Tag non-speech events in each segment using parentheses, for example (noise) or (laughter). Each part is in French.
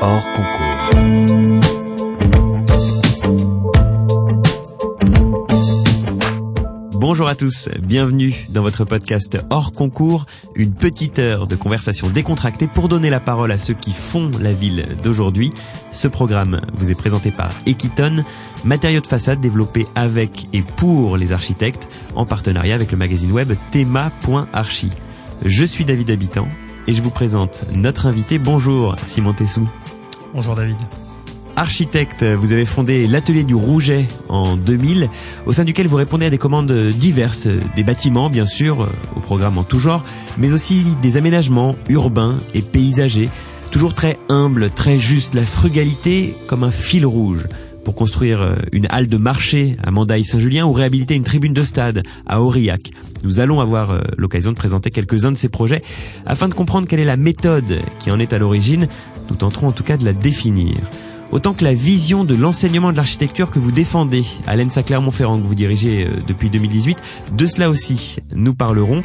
hors concours. Bonjour à tous, bienvenue dans votre podcast hors concours, une petite heure de conversation décontractée pour donner la parole à ceux qui font la ville d'aujourd'hui. Ce programme vous est présenté par Equiton, matériaux de façade développés avec et pour les architectes en partenariat avec le magazine web thema.archi. Je suis David Habitant et je vous présente notre invité. Bonjour Simon Tessou. Bonjour David. Architecte, vous avez fondé l'atelier du Rouget en 2000, au sein duquel vous répondez à des commandes diverses, des bâtiments bien sûr, au programme en tout genre, mais aussi des aménagements urbains et paysagers, toujours très humbles, très justes, la frugalité comme un fil rouge pour construire une halle de marché à Mandaille-Saint-Julien ou réhabiliter une tribune de stade à Aurillac. Nous allons avoir l'occasion de présenter quelques-uns de ces projets afin de comprendre quelle est la méthode qui en est à l'origine. Nous tenterons en tout cas de la définir autant que la vision de l'enseignement de l'architecture que vous défendez à l'ENSA Clermont-Ferrand que vous dirigez depuis 2018. De cela aussi, nous parlerons,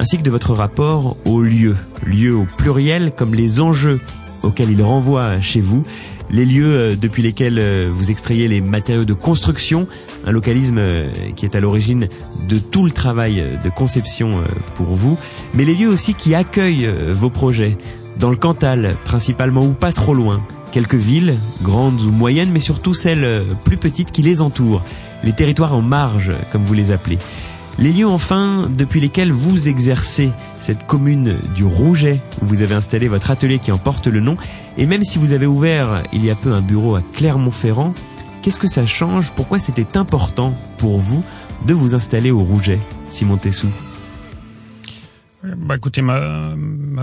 ainsi que de votre rapport au lieu, lieu au pluriel comme les enjeux auxquels il renvoie chez vous, les lieux depuis lesquels vous extrayez les matériaux de construction, un localisme qui est à l'origine de tout le travail de conception pour vous, mais les lieux aussi qui accueillent vos projets, dans le Cantal principalement ou pas trop loin, quelques villes, grandes ou moyennes, mais surtout celles plus petites qui les entourent, les territoires en marge, comme vous les appelez. Les lieux enfin depuis lesquels vous exercez cette commune du Rouget, où vous avez installé votre atelier qui en porte le nom, et même si vous avez ouvert il y a peu un bureau à Clermont-Ferrand, qu'est-ce que ça change? Pourquoi c'était important pour vous de vous installer au Rouget, Simon Tessou? Bah écoutez, ma,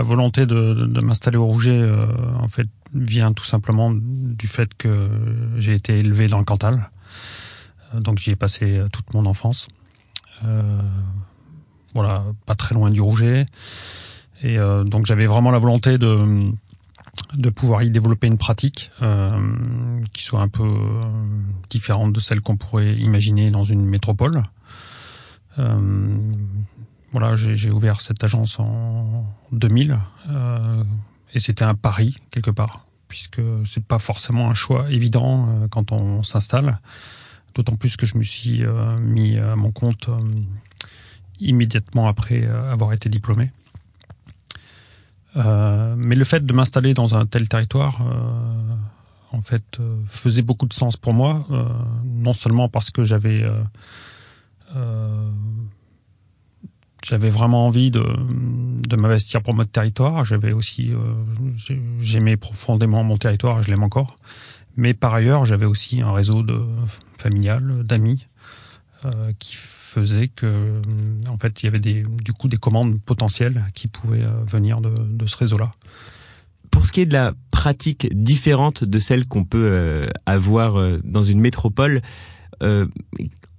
volonté de, de, m'installer au Rouget, euh, en fait, vient tout simplement du fait que j'ai été élevé dans le Cantal. Euh, donc j'y ai passé toute mon enfance. Euh, voilà, pas très loin du Rouget. Et euh, donc j'avais vraiment la volonté de de pouvoir y développer une pratique qui soit un peu différente de celle qu'on pourrait imaginer dans une métropole voilà, j'ai ouvert cette agence en 2000 euh, et c'était un pari quelque part, puisque c'est pas forcément un choix évident euh, quand on s'installe. D'autant plus que je me suis euh, mis à mon compte euh, immédiatement après avoir été diplômé. mais le fait de m'installer dans un tel territoire, en fait, faisait beaucoup de sens pour moi, non seulement parce que j'avais vraiment envie de, de m'investir pour mon territoire. J'avais aussi, euh, j'aimais profondément mon territoire et je l'aime encore. Mais par ailleurs, j'avais aussi un réseau de familial, d'amis, euh, qui faisait que, en fait, il y avait des, du coup des commandes potentielles qui pouvaient euh, venir de, de ce réseau-là. Pour ce qui est de la pratique différente de celle qu'on peut euh, avoir euh, dans une métropole, euh,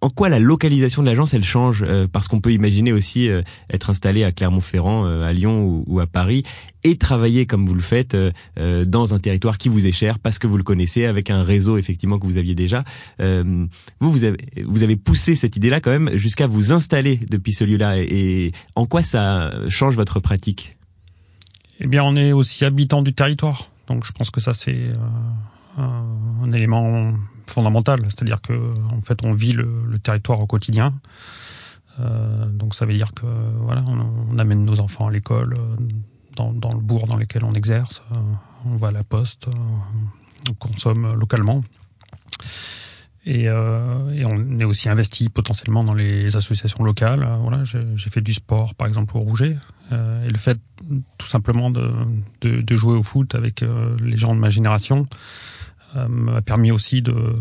en quoi la localisation de l'agence elle change euh, Parce qu'on peut imaginer aussi euh, être installé à Clermont-Ferrand, euh, à Lyon ou, à Paris et travailler comme vous le faites dans un territoire qui vous est cher parce que vous le connaissez avec un réseau effectivement que vous aviez déjà. vous vous avez vous avez poussé cette idée-là quand même jusqu'à vous installer depuis ce lieu-là. Et, en quoi ça change votre pratique? Eh bien, on est aussi habitant du territoire, donc je pense que ça c'est un élément fondamental, c'est-à-dire que en fait on vit le, territoire au quotidien. Euh, donc ça veut dire que voilà, on, amène nos enfants à l'école euh, dans, le bourg dans lequel on exerce, euh, on va à la poste, on consomme localement. Et, on est aussi investi potentiellement dans les associations locales. Voilà, j'ai fait du sport, par exemple, au Rouget. Et le fait, tout simplement, de, jouer au foot avec les gens de ma génération, m'a permis aussi de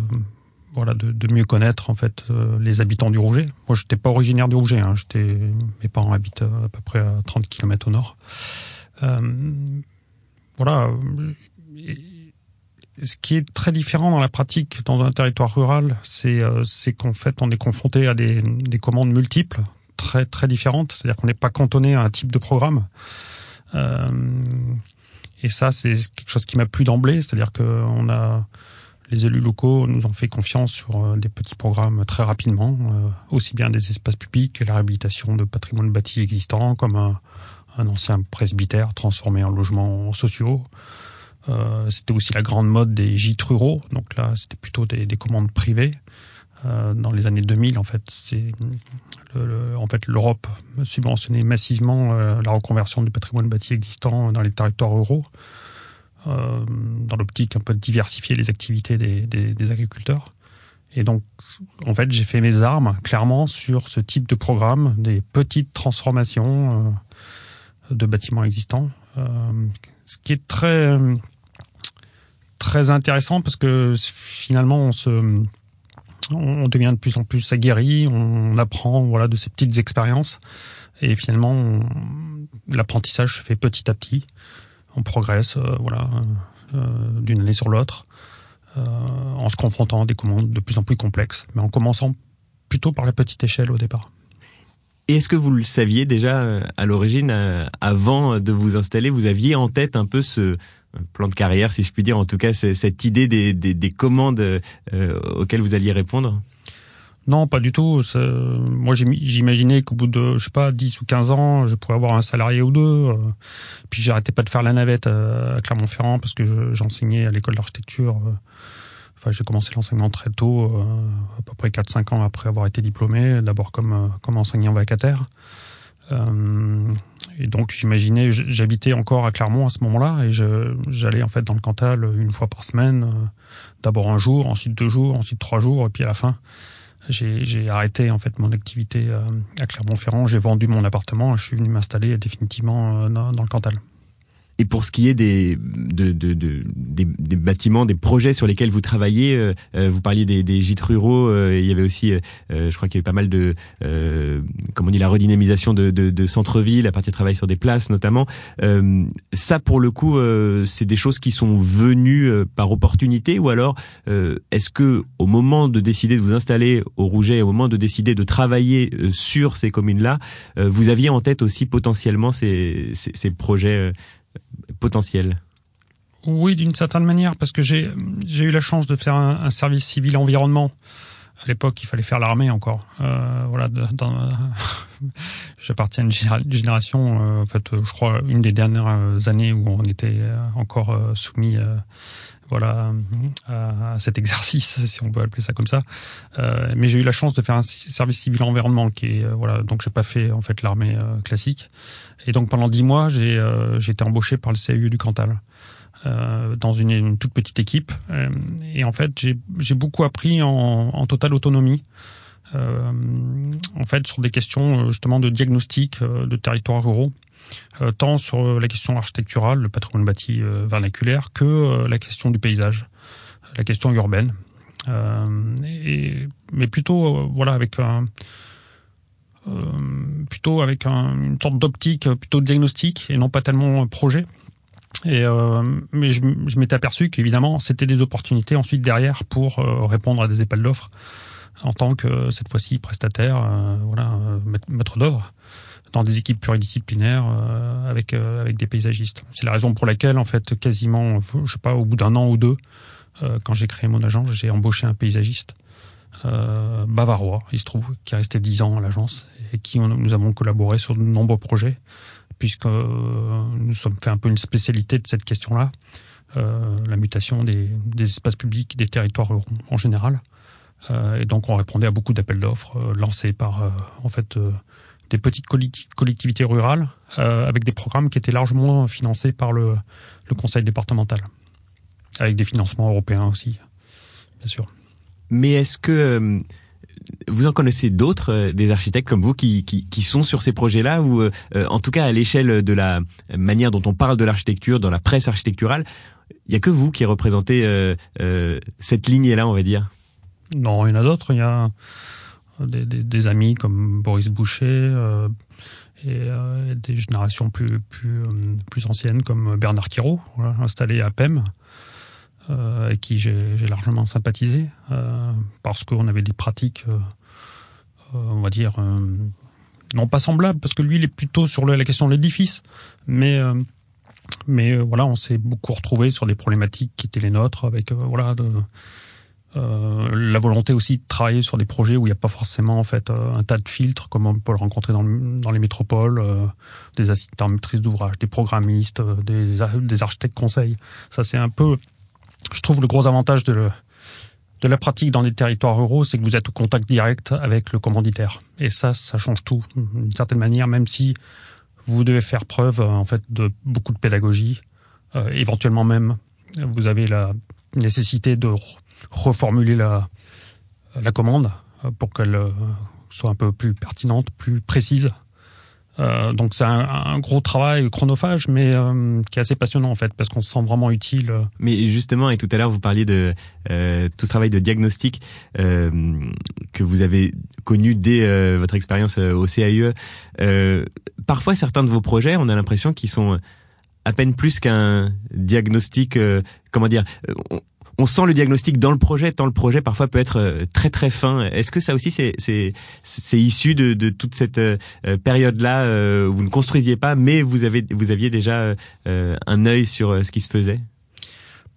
voilà de, de, mieux connaître en fait euh, les habitants du Rouget. Moi, j'étais pas originaire du Rouget. Hein. J'étais mes parents habitent à, peu près à 30 km au nord. Euh, voilà. Ce qui est très différent dans la pratique dans un territoire rural, c'est euh, qu'en fait on est confronté à des, des commandes multiples, très très différentes. C'est-à-dire qu'on n'est pas cantonné à un type de programme. Euh, et ça, c'est quelque chose qui m'a plu d'emblée, c'est-à-dire que on a les élus locaux nous ont fait confiance sur euh, des petits programmes très rapidement, euh, aussi bien des espaces publics que la réhabilitation de patrimoine bâti existant, comme un, ancien presbytère transformé en logements sociaux, c'était aussi la grande mode des gîtes ruraux. Donc là, c'était plutôt des, commandes privées. Dans les années 2000, en fait, c'est en fait l'Europe subventionnait massivement la reconversion du patrimoine bâti existant dans les territoires ruraux. Euh, dans l'optique un peu de diversifier les activités des, des, des, agriculteurs. Et donc, en fait, j'ai fait mes armes clairement sur ce type de programme, des petites transformations euh, de bâtiments existants, euh, ce qui est très très intéressant parce que finalement on se on devient de plus en plus aguerri, on apprend voilà de ces petites expériences et finalement l'apprentissage se fait petit à petit on progresse, euh, voilà, euh, d'une année sur l'autre, euh, en se confrontant à des commandes de plus en plus complexes, mais en commençant plutôt par la petite échelle au départ. Et est-ce que vous le saviez déjà à l'origine, avant de vous installer, vous aviez en tête un peu ce plan de carrière, si je puis dire, en tout cas cette idée des, des, commandes auxquelles vous alliez répondre? Non, pas du tout. Moi, j'imaginais qu'au bout de, je sais pas, 10 ou 15 ans, je pourrais avoir un salarié ou deux. Euh. Puis j'arrêtais pas de faire la navette euh, à Clermont-Ferrand parce que j'enseignais à l'école d'architecture. Euh. J'ai commencé l'enseignement très tôt, à peu près 4-5 ans après avoir été diplômé, d'abord comme, comme enseignant vacataire. Et donc j'imaginais, j'habitais encore à Clermont à ce moment-là, et j'allais en fait dans le Cantal une fois par semaine, d'abord un jour, ensuite deux jours, ensuite trois jours, et puis à la fin, j'ai arrêté en fait mon activité euh, à Clermont-Ferrand. J'ai vendu mon appartement. Je suis venu m'installer définitivement euh, dans le Cantal. Et pour ce qui est des, de, de, de, des, des, bâtiments, des projets sur lesquels vous travaillez, euh, euh vous parliez des, des gîtes ruraux, euh, il y avait aussi, euh, je crois qu'il y avait pas mal de, comment on dit, la redynamisation de, de, de centre-ville à partir de travail sur des places notamment. ça, pour le coup, c'est des choses qui sont venues par opportunité ou alors est-ce que au moment de décider de vous installer au Rouget, au moment de décider de travailler sur ces communes-là, vous aviez en tête aussi potentiellement ces, ces, ces projets potentiel Oui, d'une certaine manière, parce que j'ai eu la chance de faire un, service civil environnement. À l'époque, il fallait faire l'armée encore. Euh, voilà, (laughs) j'appartiens à une génération, euh, en fait, je crois, une des dernières années où on était encore euh, soumis voilà à, cet exercice si on peut appeler ça comme ça. Euh, mais j'ai eu la chance de faire un service civil environnement qui est euh, voilà donc j'ai pas fait en fait l'armée euh, classique. Et donc pendant dix mois j'ai j'ai été embauché par le CAU du Cantal dans une, une, toute petite équipe. Et en fait j'ai j'ai beaucoup appris en, en totale autonomie en fait sur des questions justement de diagnostic de territoires ruraux euh, tant sur la question architecturale, le patrimoine bâti euh, vernaculaire, que euh, la question du paysage, la question urbaine. Mais plutôt voilà avec un plutôt avec une sorte d'optique plutôt diagnostique et non pas tellement projet. Et mais je, je m'étais aperçu qu'évidemment c'était des opportunités ensuite derrière pour répondre à des appels d'offres en tant que cette fois-ci prestataire, voilà maître d'œuvre dans des équipes pluridisciplinaires euh, avec euh, avec des paysagistes. C'est la raison pour laquelle en fait quasiment je sais pas au bout d'un an ou deux euh, quand j'ai créé mon agence, j'ai embauché un paysagiste bavarois, il se trouve, qui est resté dix ans à l'agence et qui nous avons collaboré sur de nombreux projets puisque nous sommes fait un peu une spécialité de cette question-là, la mutation des, des espaces publics, des territoires en général. Et donc on répondait à beaucoup d'appels d'offres lancés par en fait des petites collectivités rurales euh, avec des programmes qui étaient largement financés par le, conseil départemental, avec des financements européens aussi, bien sûr. Mais est-ce que euh, vous en connaissez d'autres, euh, des architectes comme vous, qui, sont sur ces projets-là, ou en tout cas à l'échelle de la manière dont on parle de l'architecture dans la presse architecturale, il y a que vous qui représentez cette lignée-là, on va dire? Non, il y en a d'autres. Il y a des, des, des, amis comme Boris Boucher euh, euh, et, des générations plus plus euh, plus anciennes comme Bernard Quiraud, voilà, installé à PEM, euh, avec qui j'ai largement sympathisé parce qu'on avait des pratiques, on va dire non pas semblables parce que lui il est plutôt sur la question de l'édifice, mais mais voilà on s'est beaucoup retrouvé sur des problématiques qui étaient les nôtres avec voilà de Euh, la volonté aussi de travailler sur des projets où il n'y a pas forcément en fait euh, un tas de filtres comme on peut le rencontrer dans, les métropoles, euh, des assistants maîtrise d'ouvrage, des programmistes, des, des architectes conseils. Ça c'est un peu, je trouve le gros avantage de, de la pratique dans les territoires ruraux, c'est que vous êtes au contact direct avec le commanditaire. Et ça, ça change tout d'une certaine manière, même si vous devez faire preuve en fait de beaucoup de pédagogie, éventuellement même vous avez la nécessité de reformuler la, commande euh, pour qu'elle euh, soit un peu plus pertinente, plus précise. Euh, donc c'est un, gros travail chronophage, mais qui est assez passionnant en fait, parce qu'on se sent vraiment utile. Mais justement, et tout à l'heure vous parliez de tout ce travail de diagnostic que vous avez connu dès votre expérience au CAIE. parfois, certains de vos projets, on a l'impression qu'ils sont à peine plus qu'un diagnostic. comment dire on sent le diagnostic dans le projet, tant le projet parfois peut être euh, très très fin. Est-ce que ça aussi c'est c'est issu de, de toute cette euh, période-là euh, où vous ne construisiez pas, mais vous avez vous aviez déjà un œil sur ce qui se faisait?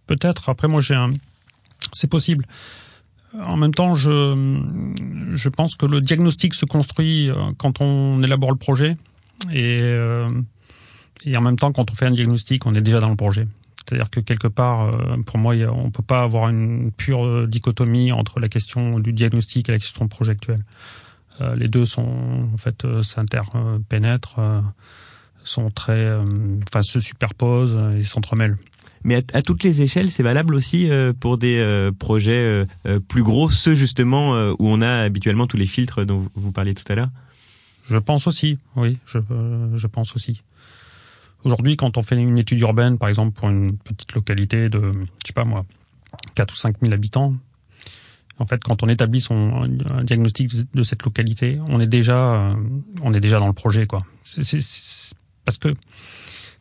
Peut-être. Après moi j'ai un, c'est possible. En même temps, je je pense que le diagnostic se construit quand on élabore le projet et et en même temps quand on fait un diagnostic, on est déjà dans le projet. C'est-à-dire que quelque part, euh, pour moi, on ne peut pas avoir une pure euh, dichotomie entre la question du diagnostic et la question projectuelle. Euh, les deux sont, en fait, s'interpénètrent, sont très, enfin, se superposent et s'entremêlent. Mais à, toutes les échelles, c'est valable aussi pour des projets plus gros, ceux justement où on a habituellement tous les filtres dont vous parliez tout à l'heure? Je pense aussi, oui, je, je pense aussi. Aujourd'hui, quand on fait une étude urbaine, par exemple, pour une petite localité de, je sais pas moi, 4 ou 5 000 habitants, en fait, quand on établit son diagnostic de cette localité, on est déjà, euh, on est déjà dans le projet, quoi. C'est, parce que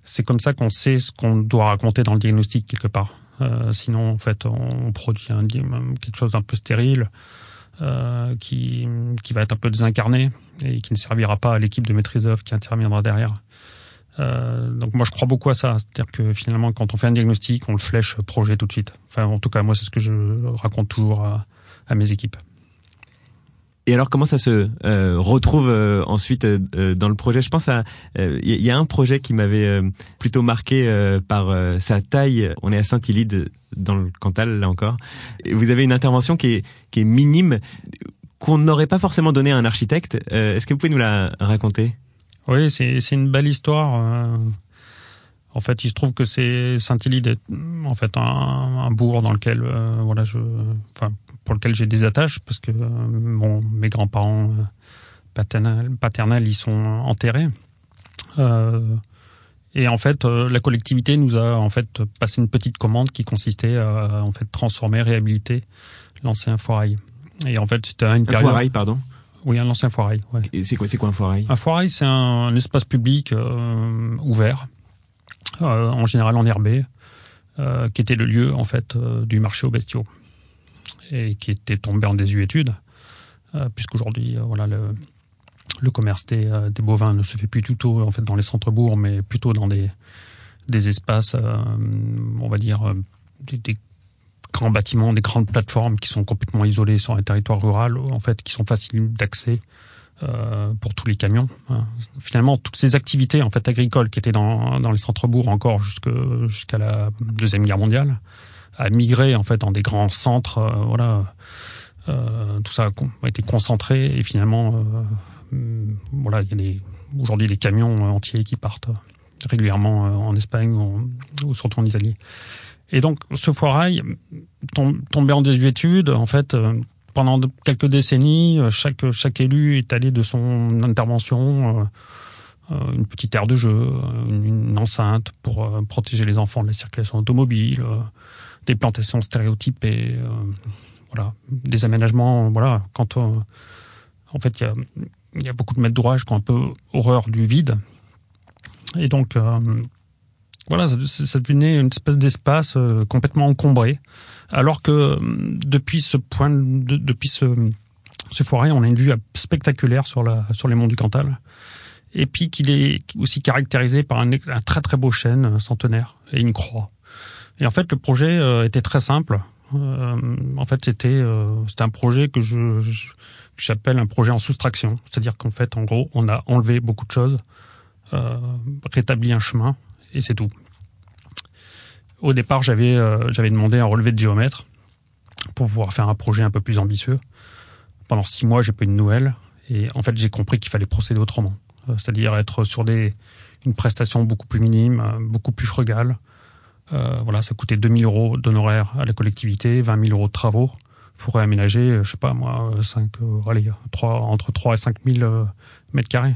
c'est comme ça qu'on sait ce qu'on doit raconter dans le diagnostic quelque part. Euh, sinon, en fait, on produit un, quelque chose d'un peu stérile. Euh, qui, qui va être un peu désincarné et qui ne servira pas à l'équipe de maîtrise d'œuvre qui interviendra derrière. Euh, donc moi je crois beaucoup à ça, c'est-à-dire que finalement quand on fait un diagnostic, on le flèche projet tout de suite. Enfin en tout cas moi c'est ce que je raconte toujours à, mes équipes. Et alors comment ça se euh, retrouve euh, ensuite dans le projet? Je pense à il y, a un projet qui m'avait plutôt marqué par sa taille. On est à Saint-Ilide dans le Cantal là encore. Et vous avez une intervention qui est qui est minime qu'on n'aurait pas forcément donné à un architecte. Est-ce que vous pouvez nous la raconter? Oui, c'est une belle histoire. Euh. En fait, il se trouve que c'est Saint-Hilide est en fait un, un, bourg dans lequel euh, voilà je enfin pour lequel j'ai des attaches parce que bon mes grands-parents euh, paternels paternels y sont enterrés. et en fait, la collectivité nous a en fait passé une petite commande qui consistait à en fait transformer, réhabiliter l'ancien foirail. Et en fait, c'était une période. Foirail, pardon. Oui, un ancien foirail. Ouais. Et c'est quoi, c'est quoi un foirail? Un foirail, c'est un, espace public euh, ouvert, euh, en général en herbé, euh, qui était le lieu en fait euh, du marché aux bestiaux et qui était tombé en désuétude, puisqu'aujourd'hui, voilà, le, le commerce des, des, bovins ne se fait plus du tout en fait dans les centres-bourgs, mais plutôt dans des des espaces, on va dire, des, des bâtiments, des grandes plateformes qui sont complètement isolées sur un territoire rural, en fait, qui sont faciles d'accès euh, pour tous les camions. Hein. Finalement, toutes ces activités en fait agricoles qui étaient dans, dans les centres-bourgs encore jusqu'à la deuxième guerre mondiale, a migré en fait dans des grands centres. Euh, voilà, euh, tout ça a été concentré et finalement, voilà, il y a aujourd'hui des camions entiers qui partent régulièrement en Espagne ou surtout en Italie. Et donc, ce foirail tombé en désuétude, en fait, euh, pendant quelques décennies, euh, chaque, élu est allé de son intervention, euh, une petite aire de jeu, une, enceinte pour protéger les enfants de la circulation automobile, des plantations stéréotypées, voilà, des aménagements, voilà, quand en fait, il y a beaucoup de maîtres d'ouvrage qui ont un peu horreur du vide. Et donc, voilà, ça, devenait une espèce d'espace euh, complètement encombré. Alors que euh, depuis ce point, de, depuis ce, ce on a une vue spectaculaire sur, la, sur les monts du Cantal. Et puis qu'il est aussi caractérisé par un, un, très très beau chêne centenaire et une croix. Et en fait, le projet euh, était très simple. en fait, c'était c'était un projet que je, j'appelle un projet en soustraction, c'est-à-dire qu'en fait, en gros, on a enlevé beaucoup de choses, rétabli un chemin, et c'est tout. Au départ, j'avais j'avais demandé un relevé de géomètre pour pouvoir faire un projet un peu plus ambitieux. Pendant six mois, j'ai pas eu de nouvelles. Et en fait, j'ai compris qu'il fallait procéder autrement. Euh, c'est-à-dire être sur des, une prestation beaucoup plus minime, euh, beaucoup plus frugale. Euh, voilà, ça coûtait 2000 euros d'honoraires à la collectivité, 20 000 euros de travaux pour réaménager, je sais pas moi, 5, allez, 3, entre 3 et 5 000 mètres carrés.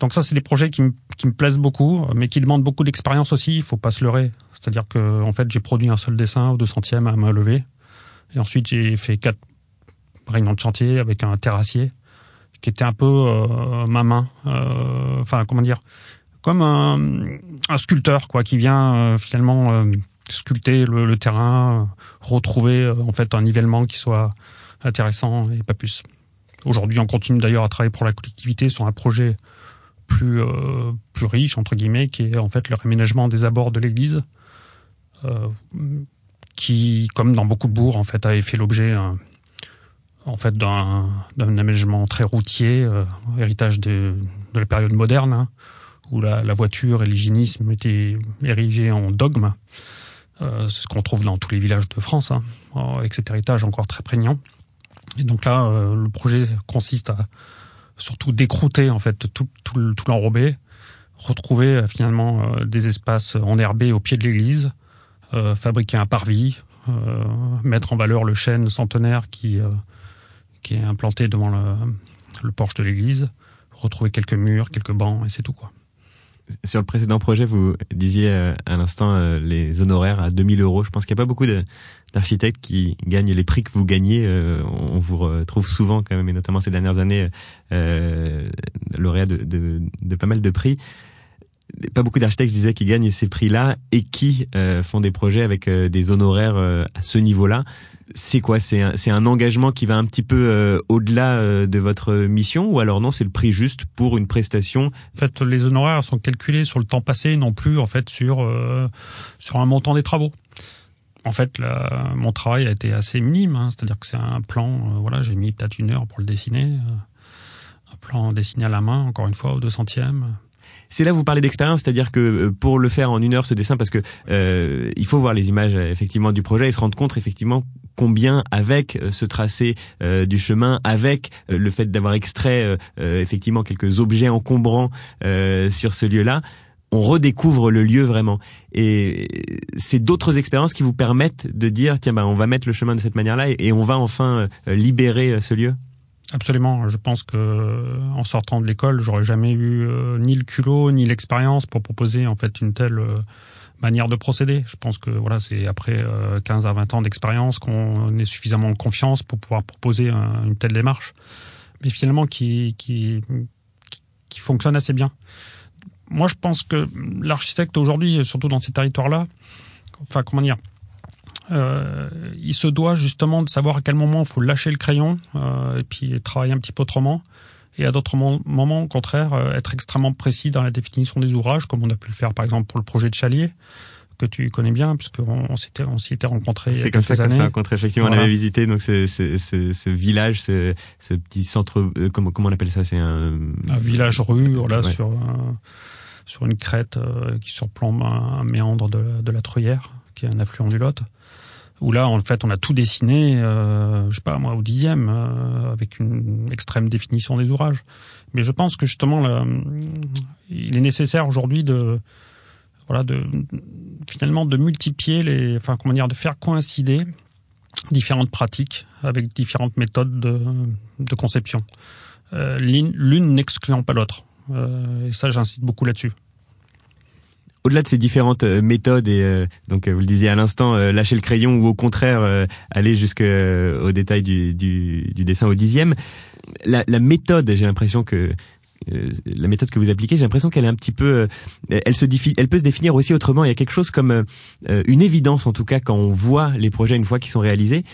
Donc ça, c'est des projets qui me, plaisent beaucoup, mais qui demandent beaucoup d'expérience aussi. Il faut pas se leurrer. C'est-à-dire que en fait, j'ai produit un seul dessin au deux centièmes à main levée, et ensuite j'ai fait quatre réunions de chantier avec un terrassier qui était un peu euh, ma main. Euh, enfin, comment dire, comme un, un, sculpteur quoi, qui vient euh, finalement sculpter le, le, terrain, retrouver en fait un nivellement qui soit intéressant et pas plus. Aujourd'hui, on continue d'ailleurs à travailler pour la collectivité sur un projet plus euh, plus riche entre guillemets, qui est en fait le réménagement des abords de l'église, euh, qui, comme dans beaucoup de bourgs, en fait, avait fait l'objet en fait d'un aménagement très routier, euh, héritage de, de, la période moderne, hein, où la, la, voiture et l'hygiénisme étaient érigés en dogme. Euh, c'est ce qu'on trouve dans tous les villages de France, hein, avec cet héritage encore très prégnant. Et donc là, euh, le projet consiste à surtout décrouter en fait tout, tout, l'enrobé, retrouver euh, finalement euh, des espaces enherbés au pied de l'église, euh, fabriquer un parvis, mettre en valeur le chêne centenaire qui qui est implanté devant le, le porche de l'église, retrouver quelques murs, quelques bancs, et c'est tout quoi. Sur le précédent projet, vous disiez à l'instant les honoraires à 2000 euros. Je pense qu'il n'y a pas beaucoup d'architectes qui gagnent les prix que vous gagnez. Euh, on vous retrouve souvent quand même, et notamment ces dernières années, euh, lauréat de, de, de, pas mal de prix. Pas beaucoup d'architectes, je disais, qui gagnent ces prix-là et qui font des projets avec des honoraires à ce niveau-là c'est quoi? C'est un, un, engagement qui va un petit peu euh, au-delà euh, de votre mission ou alors non, c'est le prix juste pour une prestation? En fait, les honoraires sont calculés sur le temps passé, non plus en fait sur euh, sur un montant des travaux. En fait, la, mon travail a été assez minime, hein, c'est-à-dire que c'est un plan. voilà, j'ai mis peut-être une heure pour le dessiner, un plan dessiné à la main, encore une fois au deux centièmes c'est là où vous parlez d'expérience, c'est-à-dire que euh, pour le faire en une heure ce dessin, parce que euh, il faut voir les images effectivement du projet et se rendre compte effectivement combien avec euh, ce tracé du chemin, avec le fait d'avoir extrait effectivement quelques objets encombrants sur ce lieu-là, on redécouvre le lieu vraiment. Et c'est d'autres expériences qui vous permettent de dire tiens bah on va mettre le chemin de cette manière-là et on va enfin libérer ce lieu. Absolument. Je pense que en sortant de l'école, j'aurais jamais eu euh, ni le culot ni l'expérience pour proposer en fait une telle euh, manière de procéder. Je pense que voilà, c'est après 15 euh, à 20 ans d'expérience qu'on est suffisamment en confiance pour pouvoir proposer une telle démarche, mais finalement qui qui qui fonctionne assez bien. Moi, je pense que l'architecte aujourd'hui, surtout dans ces territoires-là, enfin comment dire, euh, il se doit justement de savoir à quel moment il faut lâcher le crayon euh, et puis travailler un petit peu autrement. Et à d'autres moments, au contraire, euh, être extrêmement précis dans la définition des ouvrages, comme on a pu le faire par exemple pour le projet de Chalier que tu connais bien puisqu'on on s'était on s'y était rencontrés c'est comme ça qu'on s'est rencontrés effectivement on avait visité donc ce, ce, ce, ce village ce, ce, petit centre euh, comment comment on appelle ça c'est un un village rue voilà sur un, sur une crête euh, qui surplombe un, méandre de, de la Truyère qui est un affluent du Lot où là, en fait, on a tout dessiné, euh, je sais pas moi, au dixième, euh, avec une extrême définition des ouvrages. Mais je pense que justement, là, il est nécessaire aujourd'hui de, voilà, de finalement de multiplier les, enfin comment dire, de faire coïncider différentes pratiques avec différentes méthodes de, de conception. Euh, L'une n'excluant pas l'autre. Euh, et ça, j'insiste beaucoup là-dessus. Au-delà de ces différentes euh, méthodes et euh, donc euh, vous le disiez à l'instant lâcher le crayon ou au contraire aller jusqu'au détail du, du, du, dessin au dixième la, la méthode j'ai l'impression que la méthode que vous appliquez j'ai l'impression qu'elle est un petit peu elle se elle peut se définir aussi autrement. Il y a quelque chose comme une évidence en tout cas quand on voit les projets une fois qu'ils sont réalisés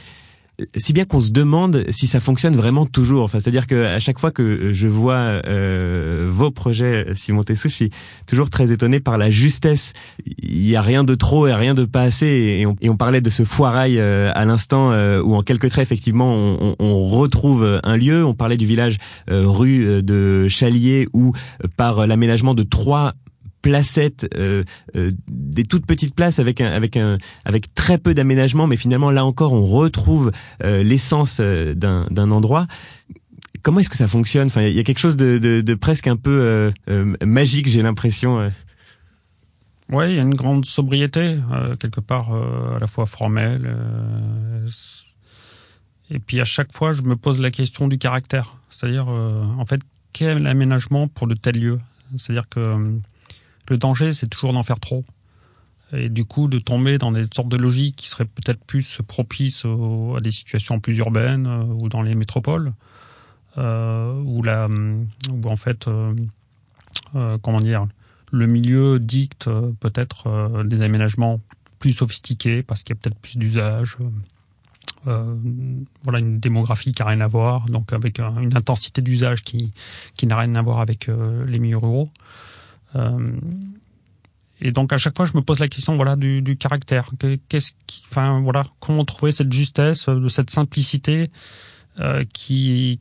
si bien qu'on se demande si ça fonctionne vraiment toujours. Enfin, c'est-à-dire que à chaque fois que je vois euh, vos projets, Simon Tessou, je suis toujours très étonné par la justesse. Il y a rien de trop et rien de pas assez. Et on, et on parlait de ce foirail euh, à l'instant euh, où en quelques traits, effectivement, on, on, retrouve un lieu. On parlait du village euh, rue de Chalier où par l'aménagement de trois euh, euh, des toutes petites places avec avec avec très peu d'aménagement, mais finalement là encore on retrouve euh, l'essence d'un, d'un endroit. Comment est-ce que ça fonctionne? Enfin, il y a quelque chose de, de, de presque un peu magique, j'ai l'impression. Oui, il y a une grande sobriété quelque part, à la fois formelle. et puis à chaque fois, je me pose la question du caractère, c'est-à-dire en fait quel aménagement pour de tels lieux? C'est-à-dire que le danger, c'est toujours d'en faire trop. Et du coup, de tomber dans des sortes de logiques qui seraient peut-être plus propices à des situations plus urbaines euh, ou dans les métropoles, euh, où, la, où en fait, euh, euh, comment dire, le milieu dicte euh, peut-être des aménagements plus sophistiqués parce qu'il y a peut-être plus d'usage. voilà une démographie qui n'a rien à voir, donc avec une intensité d'usage qui, qui n'a rien à voir avec les milieux ruraux. Euh, et donc à chaque fois, je me pose la question, voilà, du, caractère. Qu'est-ce qui, voilà, comment trouver cette justesse, de cette simplicité euh, qui,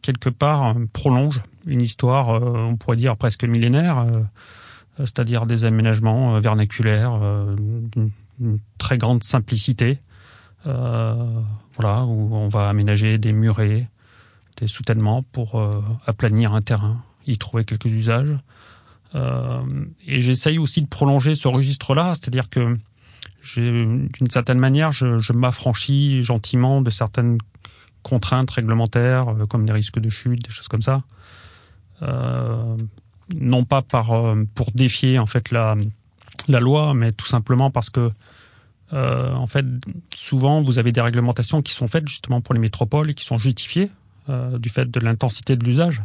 quelque part prolonge une histoire, euh, on pourrait dire presque millénaire, euh, c'est-à-dire des aménagements vernaculaires, d'une très grande simplicité, voilà, où on va aménager des murets, des soutènements pour aplanir un terrain, y trouver quelques usages. Euh, et j'essaye aussi de prolonger ce registre-là, c'est-à-dire que d'une certaine manière, je, je m'affranchis gentiment de certaines contraintes réglementaires, euh, comme des risques de chute, des choses comme ça. Euh, non pas par euh, pour défier en fait la la loi, mais tout simplement parce que euh, en fait souvent vous avez des réglementations qui sont faites justement pour les métropoles et qui sont justifiées euh, du fait de l'intensité de l'usage,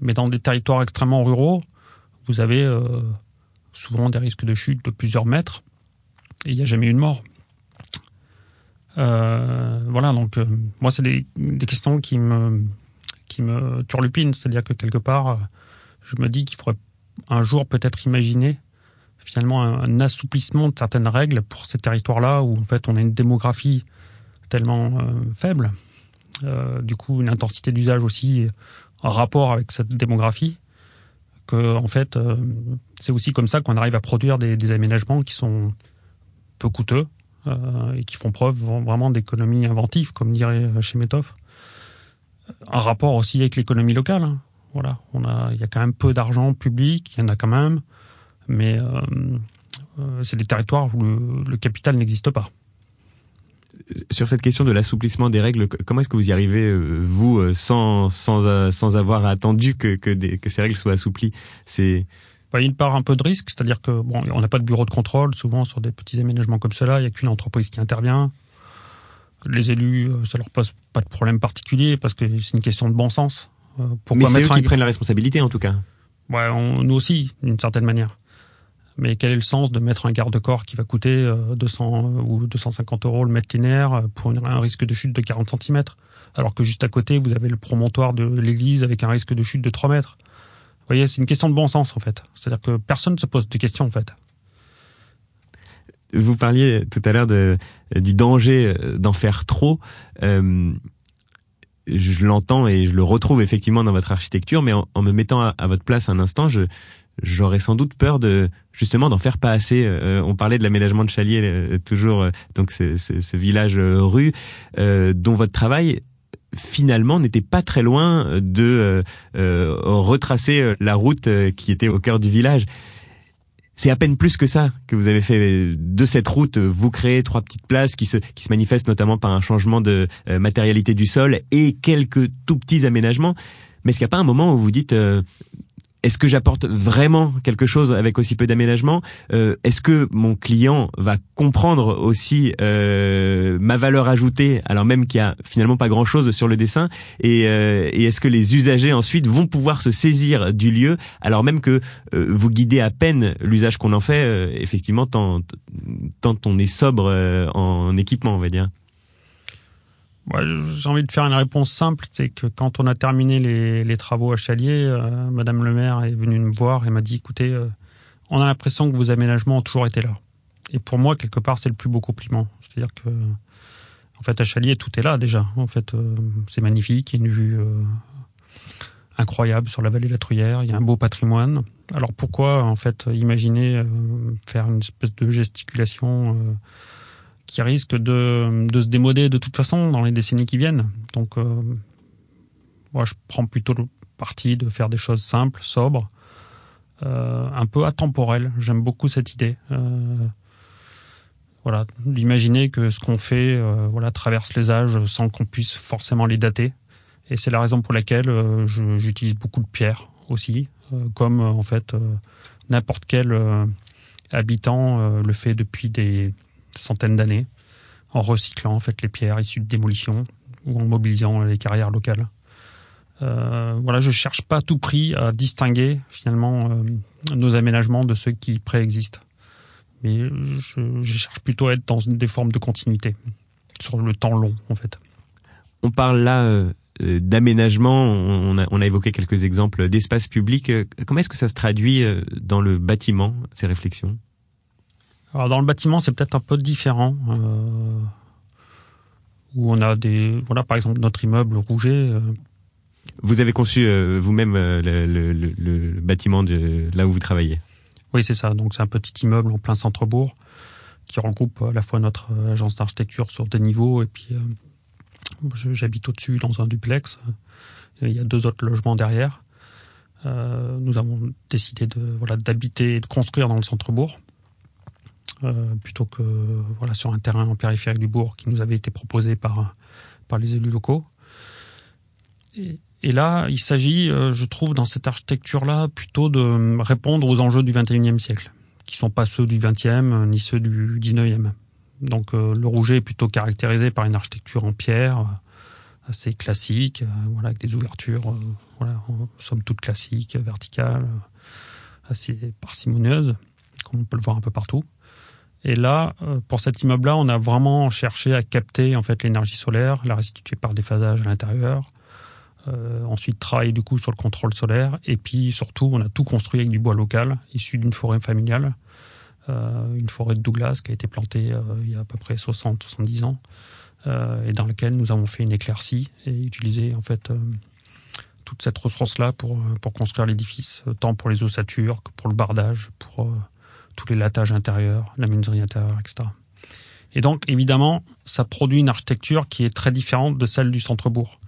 mais dans des territoires extrêmement ruraux, vous avez euh, souvent des risques de chute de plusieurs mètres et il n'y a jamais eu de mort. Euh, voilà, donc euh, moi, c'est des, questions qui me, qui me turlupinent, c'est-à-dire que quelque part, je me dis qu'il faudrait un jour peut-être imaginer finalement un, assouplissement de certaines règles pour ces territoires-là où en fait on a une démographie tellement faible, du coup une intensité d'usage aussi en rapport avec cette démographie, que en fait, euh, c'est aussi comme ça qu'on arrive à produire des, aménagements qui sont peu coûteux euh, et qui font preuve vraiment d'économie inventive, comme dirait Chemetov. Un rapport aussi avec l'économie locale. Hein. Voilà, il y a quand même peu d'argent public, il y en a quand même, mais euh, euh c'est des territoires où le capital n'existe pas sur cette question de l'assouplissement des règles, comment est-ce que vous y arrivez, euh, vous, euh, sans, sans, euh, sans avoir attendu que, que, des, que ces règles soient assouplies? C'est bah, il part un peu de risque, c'est-à-dire que bon, on n'a pas de bureau de contrôle. Souvent, sur des petits aménagements comme cela, il n'y a qu'une entreprise qui intervient. Les élus, ça leur pose pas de problème particulier parce que c'est une question de bon sens. Pourquoi Mais c'est eux qui prennent la responsabilité, en tout cas. Ouais, on, nous aussi, d'une certaine manière. Mais quel est le sens de mettre un garde-corps qui va coûter 200 euh, ou 250 euros le mètre linéaire euh, pour un risque de chute de 40 cm alors que juste à côté, vous avez le promontoire de l'église avec un risque de chute de 3 mètres. Vous voyez, c'est une question de bon sens en fait. C'est-à-dire que personne ne se pose de questions en fait. Vous parliez tout à l'heure du danger euh, d'en faire trop. Euh, je l'entends et je le retrouve effectivement dans votre architecture, mais en, me mettant à, votre place un instant, je, j'aurais sans doute peur de justement d'en faire pas assez. Euh, on parlait de l'aménagement de Chalier euh, toujours, euh, donc ce, ce, ce village rue dont votre travail finalement n'était pas très loin de retracer la route qui était au cœur du village. C'est à peine plus que ça que vous avez fait de cette route. Vous créez trois petites places qui se qui se manifestent notamment par un changement de matérialité du sol et quelques tout petits aménagements. Mais est-ce qu'il n'y a pas un moment où vous dites est-ce que j'apporte vraiment quelque chose avec aussi peu d'aménagement euh, Est-ce que mon client va comprendre aussi euh, ma valeur ajoutée alors même qu'il y a finalement pas grand-chose sur le dessin Et, euh, et est-ce que les usagers ensuite vont pouvoir se saisir du lieu alors même que euh, vous guidez à peine l'usage qu'on en fait euh, Effectivement, tant, tant on est sobre euh, en équipement, on va dire? J'ai envie de faire une réponse simple, c'est que quand on a terminé les, travaux à Chalier, euh, Madame le maire est venue me voir et m'a dit, écoutez, euh, on a l'impression que vos aménagements ont toujours été là. Et pour moi, quelque part, c'est le plus beau compliment. C'est-à-dire que, en fait, à Chalier, tout est là déjà. En fait, euh, c'est magnifique, il y a une vue incroyable sur la vallée de la Truyère, il y a un beau patrimoine. Alors pourquoi, en fait, imaginer faire une espèce de gesticulation qui risque de, de se démoder de toute façon dans les décennies qui viennent. Donc, euh, moi, je prends plutôt le parti de faire des choses simples, sobres, euh, un peu atemporelles. J'aime beaucoup cette idée. Euh, voilà, d'imaginer que ce qu'on fait, euh, voilà, traverse les âges sans qu'on puisse forcément les dater. Et c'est la raison pour laquelle j'utilise beaucoup de pierres aussi, comme en fait n'importe quel habitant le fait depuis des centaines d'années, en recyclant en fait les pierres issues de démolition ou en mobilisant les carrières locales. Euh, voilà, je cherche pas à tout prix à distinguer finalement euh, nos aménagements de ceux qui préexistent, mais je, cherche plutôt à être dans des formes de continuité sur le temps long en fait. On parle là euh, d'aménagement, on a, on a, évoqué quelques exemples d'espace public. Comment est-ce que ça se traduit dans le bâtiment, ces réflexions? Alors dans le bâtiment, c'est peut-être un peu différent. Euh, où on a des, voilà, par exemple notre immeuble Rouget. Euh, vous avez conçu euh, vous-même le, bâtiment de là où vous travaillez? Oui, c'est ça. Donc c'est un petit immeuble en plein centre-bourg qui regroupe à la fois notre agence d'architecture sur des niveaux et puis j'habite au-dessus dans un duplex. Il y a deux autres logements derrière. nous avons décidé de voilà d'habiter et de construire dans le centre-bourg. Euh, plutôt que voilà sur un terrain en périphérique du bourg qui nous avait été proposé par par les élus locaux. Et, là, il s'agit, euh, je trouve, dans cette architecture-là, plutôt de répondre aux enjeux du 21e siècle, qui sont pas ceux du 20e ni ceux du 19e. Donc euh, le Rouget est plutôt caractérisé par une architecture en pierre assez classique, voilà, avec des ouvertures, voilà, somme toute classiques, verticales, assez parcimonieuses, comme on peut le voir un peu partout. Et là, euh, pour cet immeuble-là, on a vraiment cherché à capter en fait l'énergie solaire, la restituer par déphasage à l'intérieur. Euh, ensuite, travailler du coup sur le contrôle solaire. Et puis surtout, on a tout construit avec du bois local, issu d'une forêt familiale, euh, une forêt de Douglas qui a été plantée il y a à peu près 60-70 ans, et dans laquelle nous avons fait une éclaircie et utilisé en fait toute cette ressource-là pour pour construire l'édifice, tant pour les ossatures que pour le bardage, pour tous les latages intérieurs, la menuiserie intérieure, etc. Et donc, évidemment, ça produit une architecture qui est très différente de celle du centre-bourg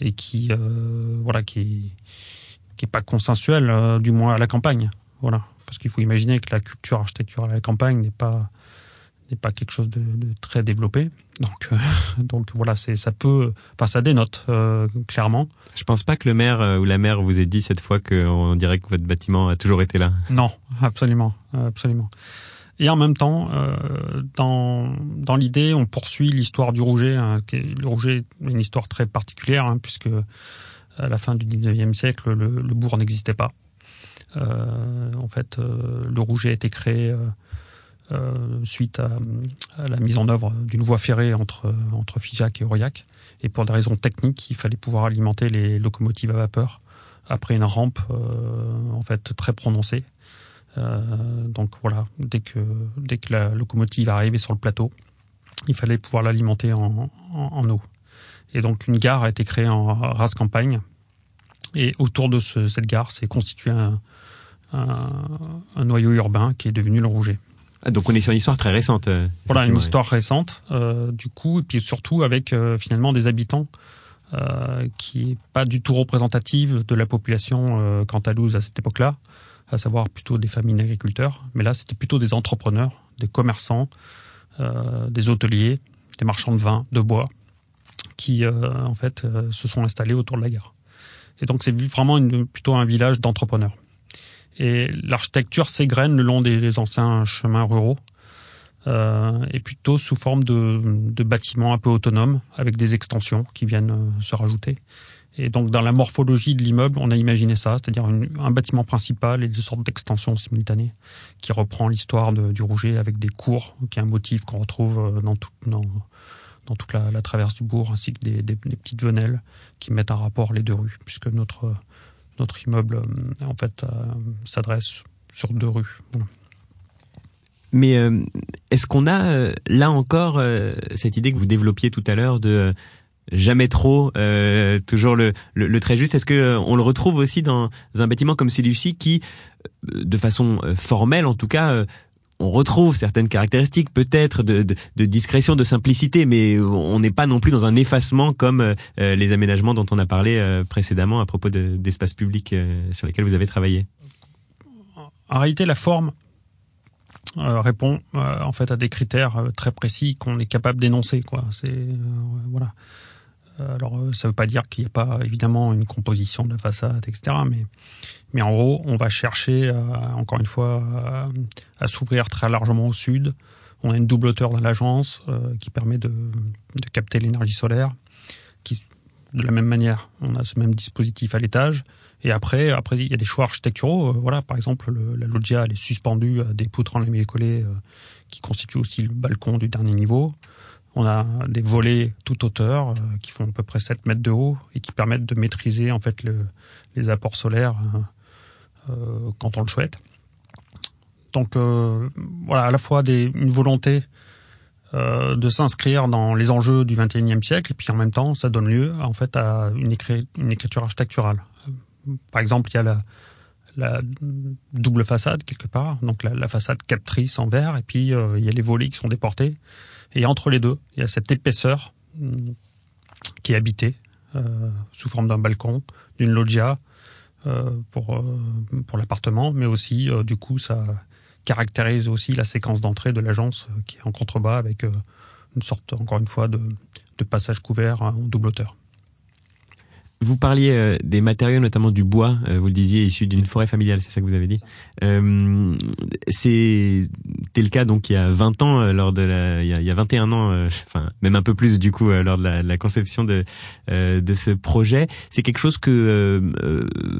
et qui, euh, voilà, qui, qui est pas consensuelle, euh, du moins à la campagne. Voilà, parce qu'il faut imaginer que la culture architecturale à la campagne n'est pas n'est pas quelque chose de, de très développé. Donc, euh, (laughs) donc voilà, c'est ça peut, enfin ça dénote euh, clairement. Je pense pas que le maire euh, ou la maire vous ait dit cette fois qu'on dirait que votre bâtiment a toujours été là. Non, absolument, absolument. Et en même temps, dans dans l'idée, on poursuit l'histoire du Rouget. Hein, le Rouget est une histoire très particulière hein, puisque à la fin du 19e siècle, le, bourg n'existait pas. en fait, le Rouget a été créé euh, suite à, la mise en œuvre d'une voie ferrée entre, Figeac et Aurillac. Et pour des raisons techniques, il fallait pouvoir alimenter les locomotives à vapeur après une rampe euh, en fait très prononcée. Euh, donc voilà, dès que, dès que la locomotive arrivait sur le plateau, il fallait pouvoir l'alimenter en, en, eau. Et donc une gare a été créée en race campagne. Et autour de ce, cette gare s'est constitué un, un, un, noyau urbain qui est devenu le Rouget. Ah, donc on est sur une histoire très récente. Euh, voilà, une histoire récente, euh, du coup, et puis surtout avec euh, finalement des habitants euh, qui est pas du tout représentative de la population cantalouse à cette époque-là, à savoir plutôt des familles d'agriculteurs. Mais là, c'était plutôt des entrepreneurs, des commerçants, des hôteliers, des marchands de vin, de bois, qui en fait se sont installés autour de la gare. Et donc c'est vraiment une, plutôt un village d'entrepreneurs. Et l'architecture s'égrène le long des, anciens chemins ruraux, euh, et plutôt sous forme de, de, bâtiments un peu autonomes, avec des extensions qui viennent euh, se rajouter. Et donc dans la morphologie de l'immeuble, on a imaginé ça, c'est-à-dire un bâtiment principal et des sortes d'extensions simultanées, qui reprend l'histoire du Rouget avec des cours, qui est un motif qu'on retrouve euh, dans, tout, dans, dans toute la, traverse du bourg, ainsi que des, petites venelles qui mettent en rapport les deux rues, puisque notre immeuble en fait s'adresse sur deux rues. Mais euh, est-ce qu'on a euh, là encore euh, cette idée que vous développiez tout à l'heure de jamais trop, toujours le, le, le, très juste Est-ce que on le retrouve aussi dans un bâtiment comme celui-ci qui, de façon formelle en tout cas, on retrouve certaines caractéristiques peut-être de, de, de, discrétion, de simplicité, mais on n'est pas non plus dans un effacement comme les aménagements dont on a parlé précédemment à propos d'espaces publics sur lesquels vous avez travaillé. En réalité, la forme euh, répond euh, en fait à des critères euh, très précis qu'on est capable d'énoncer. Quoi. C'est voilà. Alors ça ne veut pas dire qu'il n'y a pas évidemment une composition de la façade, etc. Mais en gros, on va chercher encore une fois à, s'ouvrir très largement au sud. On a une double hauteur dans l'agence qui permet de, capter l'énergie solaire. De la même manière, on a ce même dispositif à l'étage. Et après, après il y a des choix architecturaux. Euh, voilà, par exemple, le, la loggia est suspendue à des poutres en lamier collé euh, qui constituent aussi le balcon du dernier niveau. On a des volets toute hauteur euh, qui font à peu près 7 mètres de haut et qui permettent de maîtriser en fait le, les apports solaires euh, quand on le souhaite. Donc euh, voilà, à la fois une volonté euh, de s'inscrire dans les enjeux du 21e siècle et puis en même temps ça donne lieu en fait à une, écrit, une écriture architecturale par exemple, il y a la, double façade quelque part, donc la, façade captrice en verre, et puis euh, il y a les volets qui sont déportés. Et entre les deux, il y a cette épaisseur mm, qui est habitée euh, sous forme d'un balcon, d'une loggia euh, pour euh, pour l'appartement, mais aussi du coup ça caractérise aussi la séquence d'entrée de l'agence qui est en contrebas avec une sorte encore une fois de, de passage couvert en double hauteur. Vous parliez euh, des matériaux, notamment du bois, euh, vous le disiez, issu d'une forêt familiale, c'est ça que vous avez dit. Euh, C'était le cas donc il y a 20 ans, euh, lors de la, il y a, il y a 21 ans, euh, enfin même un peu plus du coup, lors de la, la conception de, de ce projet. C'est quelque chose que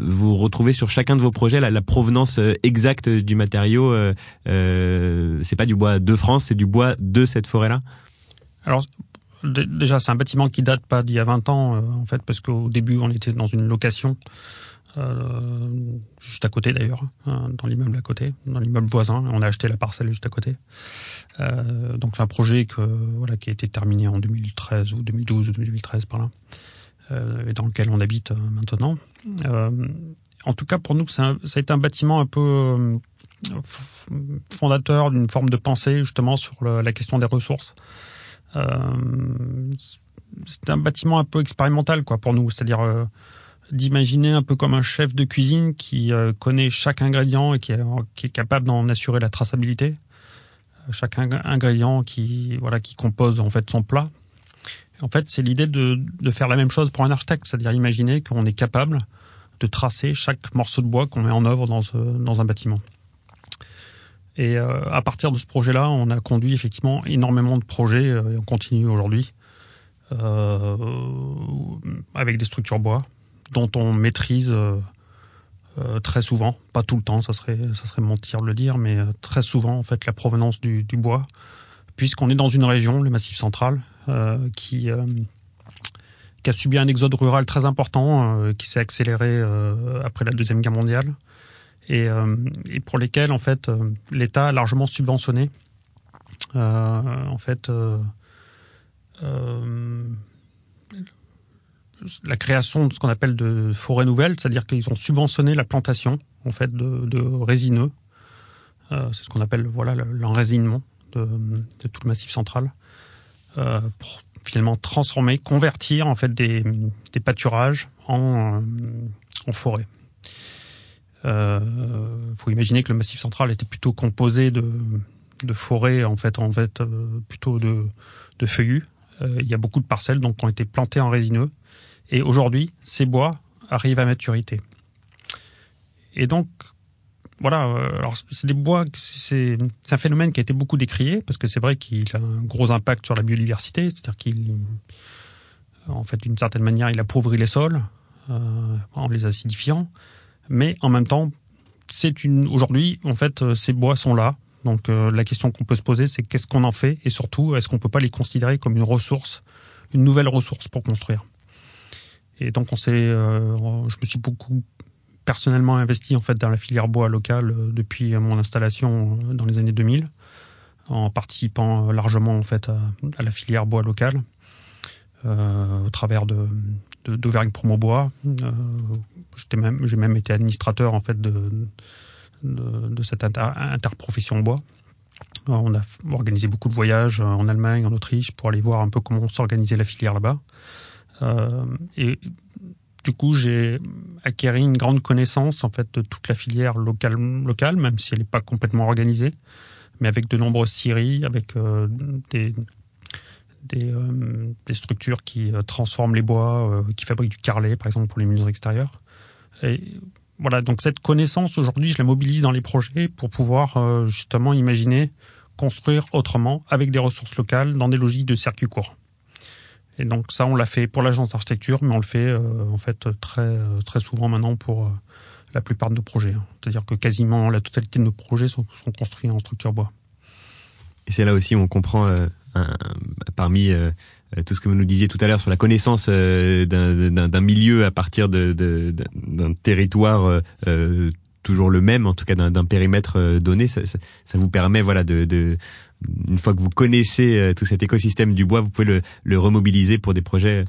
vous retrouvez sur chacun de vos projets, la, la provenance exacte du matériau. c'est pas du bois de France, c'est du bois de cette forêt-là? Alors déjà, c'est un bâtiment qui date pas d'il y a 20 ans, euh, en fait, parce qu'au début, on était dans une location, euh, juste à côté d'ailleurs, hein, dans l'immeuble à côté, dans l'immeuble voisin. On a acheté la parcelle juste à côté. Euh, donc c'est un projet que voilà qui a été terminé en 2013 ou 2012 ou 2013 par là, euh, et dans lequel on habite euh, maintenant. Euh, en tout cas, pour nous, un, ça a été un bâtiment un peu fondateur d'une forme de pensée justement sur la question des ressources. Euh, c'est un bâtiment un peu expérimental quoi pour nous, c'est-à-dire euh, d'imaginer un peu comme un chef de cuisine qui euh, connaît chaque ingrédient et qui est, capable d'en assurer la traçabilité. Chaque ingrédient qui voilà qui compose en fait son plat. En fait, c'est l'idée de, de faire la même chose pour un architecte, c'est-à-dire imaginer qu'on est capable de tracer chaque morceau de bois qu'on met en œuvre dans, dans un bâtiment. Et euh, à partir de ce projet-là, on a conduit effectivement énormément de projets euh, et on continue aujourd'hui euh, avec des structures bois dont on maîtrise très souvent, pas tout le temps, ça serait ça serait mentir de le dire, mais très souvent en fait la provenance du, bois, puisqu'on est dans une région, le Massif central, qui a subi un exode rural très important, qui s'est accéléré après la deuxième guerre mondiale et, euh, et pour lesquels en fait euh, l'État a largement subventionné euh, en fait la création de ce qu'on appelle de forêts nouvelles, c'est-à-dire qu'ils ont subventionné la plantation en fait de, résineux. C'est ce qu'on appelle voilà l'enrésinement de, tout le massif central pour finalement transformer, convertir en fait des, des pâturages en, en forêt. Il euh, faut imaginer que le Massif central était plutôt composé de, de forêts, en fait, en fait, euh, plutôt de, de feuillus. Euh, il y a beaucoup de parcelles donc qui ont été plantées en résineux. Et aujourd'hui, ces bois arrivent à maturité. Et donc, voilà, alors c'est des bois, c'est un phénomène qui a été beaucoup décrié parce que c'est vrai qu'il a un gros impact sur la biodiversité, c'est-à-dire qu'il, en fait, d'une certaine manière, il appauvrit les sols euh, en les acidifiant mais en même temps, c'est une aujourd'hui en fait euh, ces bois sont là. Donc la question qu'on peut se poser, c'est qu'est-ce qu'on en fait? Et surtout, est-ce qu'on peut pas les considérer comme une ressource, une nouvelle ressource pour construire? Et donc on s'est, je me suis beaucoup personnellement investi en fait dans la filière bois locale depuis mon installation dans les années 2000 en participant largement en fait à, la filière bois locale euh, au travers de d'Auvergne Promo Bois. Euh, j'ai même, été administrateur en fait de, cette interprofession bois. On a organisé beaucoup de voyages en Allemagne, en Autriche, pour aller voir un peu comment s'organisait la filière là-bas. Euh, et du coup, j'ai acquéri une grande connaissance en fait de toute la filière locale, locale même si elle n'est pas complètement organisée mais avec de nombreuses scieries, avec euh, des, des, euh, des, structures qui euh, transforment les bois, qui fabriquent du carrelet, par exemple, pour les murs extérieurs. Et voilà, donc cette connaissance, aujourd'hui, je la mobilise dans les projets pour pouvoir justement imaginer construire autrement, avec des ressources locales, dans des logiques de circuit court. Et donc ça, on l'a fait pour l'agence d'architecture, mais on le fait en fait très très souvent maintenant pour la plupart de nos projets. C'est-à-dire que quasiment la totalité de nos projets sont, construits en structure bois. Et c'est là aussi où on comprend, euh, parmi euh, tout ce que vous nous disiez tout à l'heure sur la connaissance euh, d'un milieu à partir d'un territoire toujours le même, en tout cas d'un périmètre donné, ça, vous permet, voilà, de, une fois que vous connaissez tout cet écosystème du bois, vous pouvez le, le remobiliser pour des projets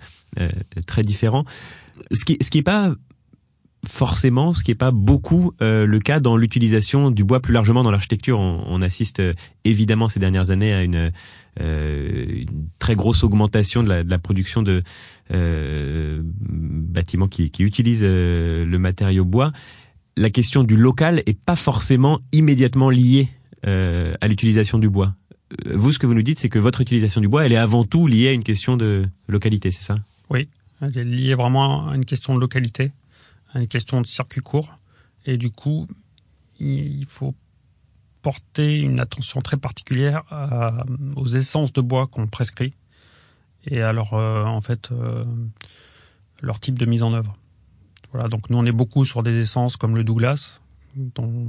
très différents. Ce qui, ce qui est pas forcément, ce qui n'est pas beaucoup euh, le cas dans l'utilisation du bois plus largement dans l'architecture. On, assiste euh, évidemment ces dernières années à une, euh, très grosse augmentation de la, production de bâtiments qui, utilisent le matériau bois. La question du local est pas forcément immédiatement liée à l'utilisation du bois. Vous, ce que vous nous dites, c'est que votre utilisation du bois, elle est avant tout liée à une question de localité, c'est ça? Oui, elle est liée vraiment à une question de localité une question de circuit court. Et du coup, il faut porter une attention très particulière aux essences de bois qu'on prescrit et alors euh, en fait euh, leur type de mise en œuvre. Voilà, donc nous on est beaucoup sur des essences comme le Douglas, dont,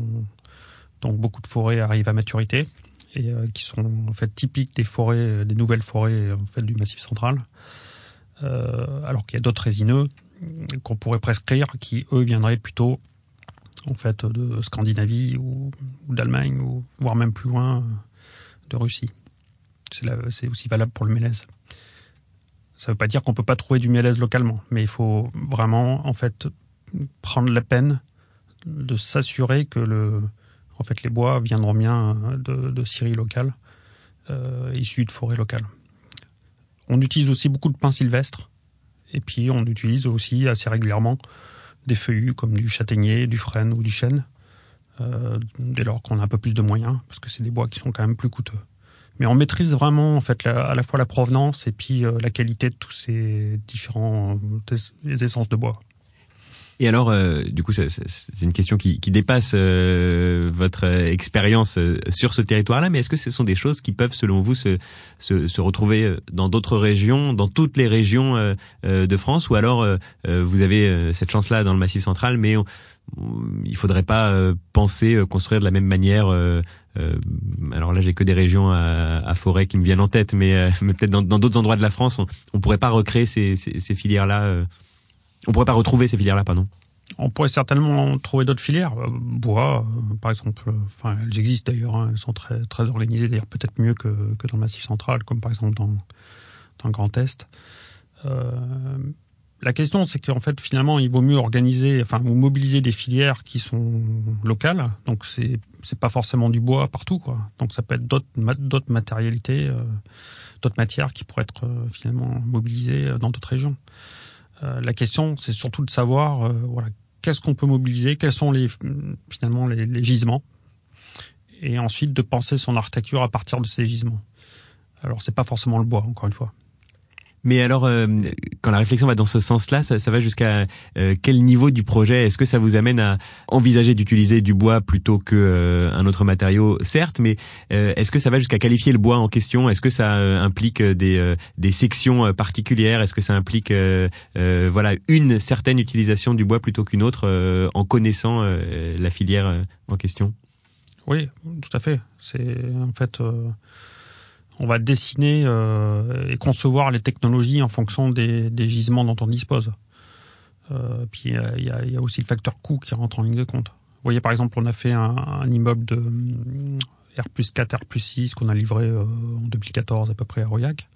beaucoup de forêts arrivent à maturité et euh, qui sont en fait typiques des forêts, des nouvelles forêts en fait du Massif central. alors qu'il y a d'autres résineux qu'on pourrait prescrire, qui eux viendraient plutôt en fait de Scandinavie ou, d'Allemagne ou voire même plus loin de Russie. C'est aussi valable pour le mélèze. Ça ne veut pas dire qu'on peut pas trouver du mélèze localement, mais il faut vraiment en fait prendre la peine de s'assurer que le, en fait, les bois viendront bien de, de scieries locales, euh, issues de forêts locales. On utilise aussi beaucoup de pins sylvestres et puis on utilise aussi assez régulièrement des feuillus comme du châtaignier, du frêne ou du chêne, euh, dès lors qu'on a un peu plus de moyens, parce que c'est des bois qui sont quand même plus coûteux. Mais on maîtrise vraiment en fait à la fois la provenance et puis euh, la qualité de tous ces différents euh, essences de bois. Et alors, euh, du coup, c'est une question qui, dépasse euh, votre expérience euh, sur ce territoire-là, mais est-ce que ce sont des choses qui peuvent, selon vous, se, se, retrouver dans d'autres régions, dans toutes les régions de France, ou alors vous avez cette chance-là dans le Massif central, mais il faudrait pas penser construire de la même manière. alors là, j'ai que des régions à, forêt qui me viennent en tête, mais, (laughs) peut-être dans d'autres endroits de la France, on, on pourrait pas recréer ces, ces filières-là on pourrait pas retrouver ces filières-là, pardon. On pourrait certainement trouver d'autres filières. Euh, bois, euh, par exemple. Euh, enfin, elles existent d'ailleurs. Hein. elles sont très très organisées, d'ailleurs peut-être mieux que, que dans le Massif central, comme par exemple dans dans le Grand Est. la question, c'est qu'en fait, finalement, il vaut mieux organiser, enfin, ou mobiliser des filières qui sont locales. Donc, c'est c'est pas forcément du bois partout, quoi. Donc, ça peut être d'autres d'autres matérialités, d'autres matières qui pourraient être finalement mobilisées dans d'autres régions. Euh, la question, c'est surtout de savoir, euh, voilà, qu'est-ce qu'on peut mobiliser, quels sont les finalement les, gisements, et ensuite de penser son architecture à partir de ces gisements. Alors c'est pas forcément le bois, encore une fois. Mais alors, euh, quand la réflexion va dans ce sens-là, ça, ça va jusqu'à euh, quel niveau du projet Est-ce que ça vous amène à envisager d'utiliser du bois plutôt que euh, autre matériau? Certes, mais est-ce que ça va jusqu'à qualifier le bois en question? Est-ce que ça implique des, des sections particulières? Est-ce que ça implique voilà une certaine utilisation du bois plutôt qu'une autre en connaissant la filière en question? Oui, tout à fait. C'est en fait, on va dessiner et concevoir les technologies en fonction des, gisements dont on dispose. puis il y a, aussi le facteur coût qui rentre en ligne de compte. Vous voyez, par exemple, on a fait un, immeuble de R 4, R 6 qu'on a livré en 2014 à peu près à Royac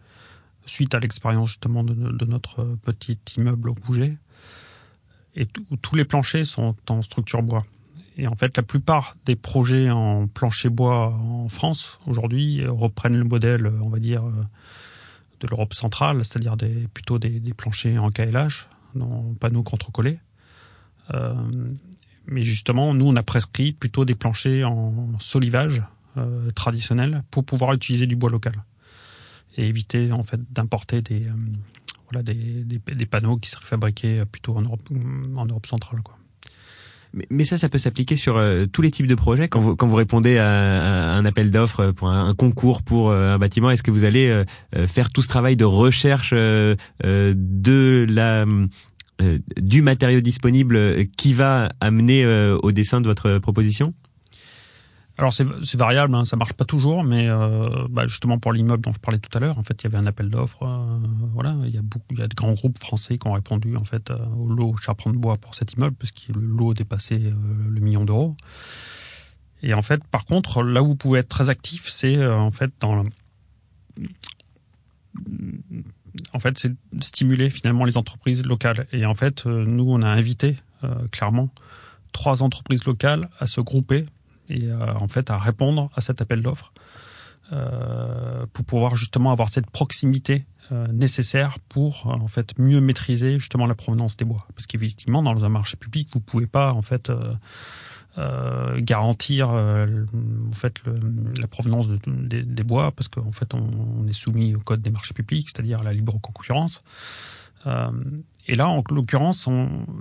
suite à l'expérience justement de, notre petit immeuble au Rouget, et tous les planchers sont en structure bois. Et en fait, la plupart des projets en plancher bois en France aujourd'hui reprennent le modèle, on va dire, de l'Europe centrale, c'est-à-dire des, plutôt des, planchers en KLH, non panneaux contre-collés. Euh, mais justement, nous, on a prescrit plutôt des planchers en solivage euh, traditionnel pour pouvoir utiliser du bois local et éviter en fait d'importer des, euh, voilà, des, des, panneaux qui seraient fabriqués plutôt en Europe, en Europe centrale. Quoi. Mais, ça, ça peut s'appliquer sur euh, tous les types de projets. Quand vous, quand vous répondez à, un appel d'offres pour un, concours pour euh, un bâtiment, est-ce que vous allez faire tout ce travail de recherche de la du matériau disponible qui va amener au dessin de votre proposition? Alors c'est variable, hein, ça marche pas toujours, mais euh, bah justement pour l'immeuble dont je parlais tout à l'heure, en fait il y avait un appel d'offres, euh, voilà, il y a beaucoup, il y a de grands groupes français qui ont répondu en fait euh, au lot Charpent de bois pour cet immeuble parce que le lot dépassait le million d'euros. Et en fait, par contre, là où vous pouvez être très actif, c'est en fait dans en fait, c'est stimuler finalement les entreprises locales. Et en fait, nous, on a invité clairement trois entreprises locales à se grouper et euh, en fait à répondre à cet appel d'offres euh, pour pouvoir justement avoir cette proximité euh, nécessaire pour en fait mieux maîtriser justement la provenance des bois. Parce qu'effectivement dans un marché public vous pouvez pas en fait euh, garantir euh, en fait le, la provenance de, des, bois parce qu'en fait on, on, est soumis au code des marchés publics c'est-à-dire à la libre concurrence. Euh, et là, en l'occurrence,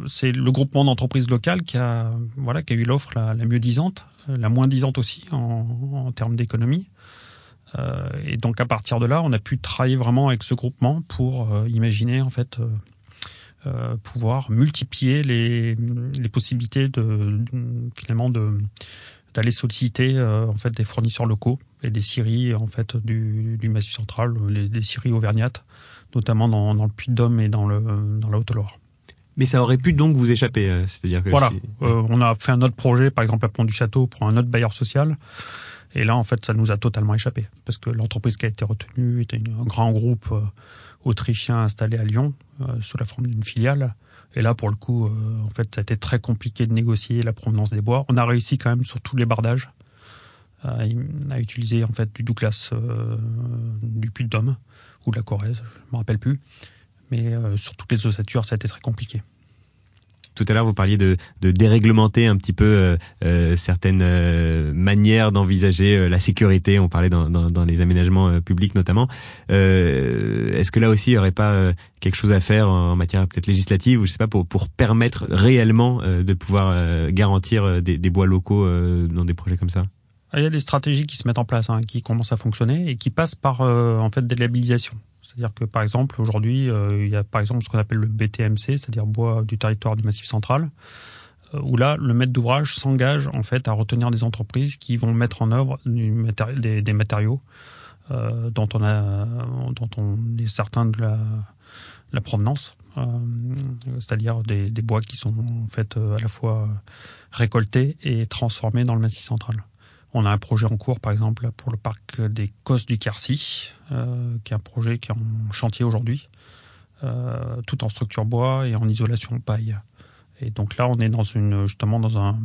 c'est le groupement d'entreprises locales qui a, voilà, qui a eu l'offre la, mieux disante, la moins disante aussi en, termes d'économie. Euh, et donc à partir de là, on a pu travailler vraiment avec ce groupement pour euh, imaginer en fait euh, pouvoir multiplier les, possibilités de, finalement d'aller solliciter en fait des fournisseurs locaux et des scieries en fait du, du Massif central, les scieries auvergnates notamment dans, dans le Puy-de-Dôme et dans, le, dans la Haute-Loire. Mais ça aurait pu donc vous échapper, euh, c'est-à-dire que voilà, euh, on a fait un autre projet, par exemple à Pont du Château, pour un autre bailleur social, et là en fait ça nous a totalement échappé parce que l'entreprise qui a été retenue était un grand groupe euh, autrichien installé à Lyon sous la forme d'une filiale. Et là, pour le coup, en fait, ça a été très compliqué de négocier la provenance des bois. On a réussi quand même sur tous les bardages à, utiliser en fait du Douglas du Puy-de-Dôme ou de la Corrèze, je ne me rappelle plus. Mais euh, sur toutes les ossatures, ça a été très compliqué. Tout à l'heure, vous parliez de, de, déréglementer un petit peu euh, euh certaines euh, manières d'envisager la sécurité. On parlait dans, dans, dans les aménagements publics notamment. Est-ce que là aussi, il n'y aurait pas quelque chose à faire en matière peut-être législative ou je sais pas pour, pour permettre réellement de pouvoir garantir des, des, bois locaux dans des projets comme ça? Ah, il y a des stratégies qui se mettent en place, hein, qui commencent à fonctionner et qui passent par en fait des labellisations. C'est-à-dire que par exemple aujourd'hui, euh, il y a par exemple ce qu'on appelle le BTMC, c'est-à-dire bois du territoire du Massif central, euh, où là le maître d'ouvrage s'engage en fait à retenir des entreprises qui vont mettre en œuvre des, matériaux dont on a, dont on est certain de la, la provenance, c'est-à-dire des, des, bois qui sont en fait à la fois récoltés et transformés dans le Massif central. On a un projet en cours, par exemple, pour le parc des Cosses du Quercy, euh, qui est un projet qui est en chantier aujourd'hui, euh, tout en structure bois et en isolation paille. Et donc là, on est dans une, justement dans un,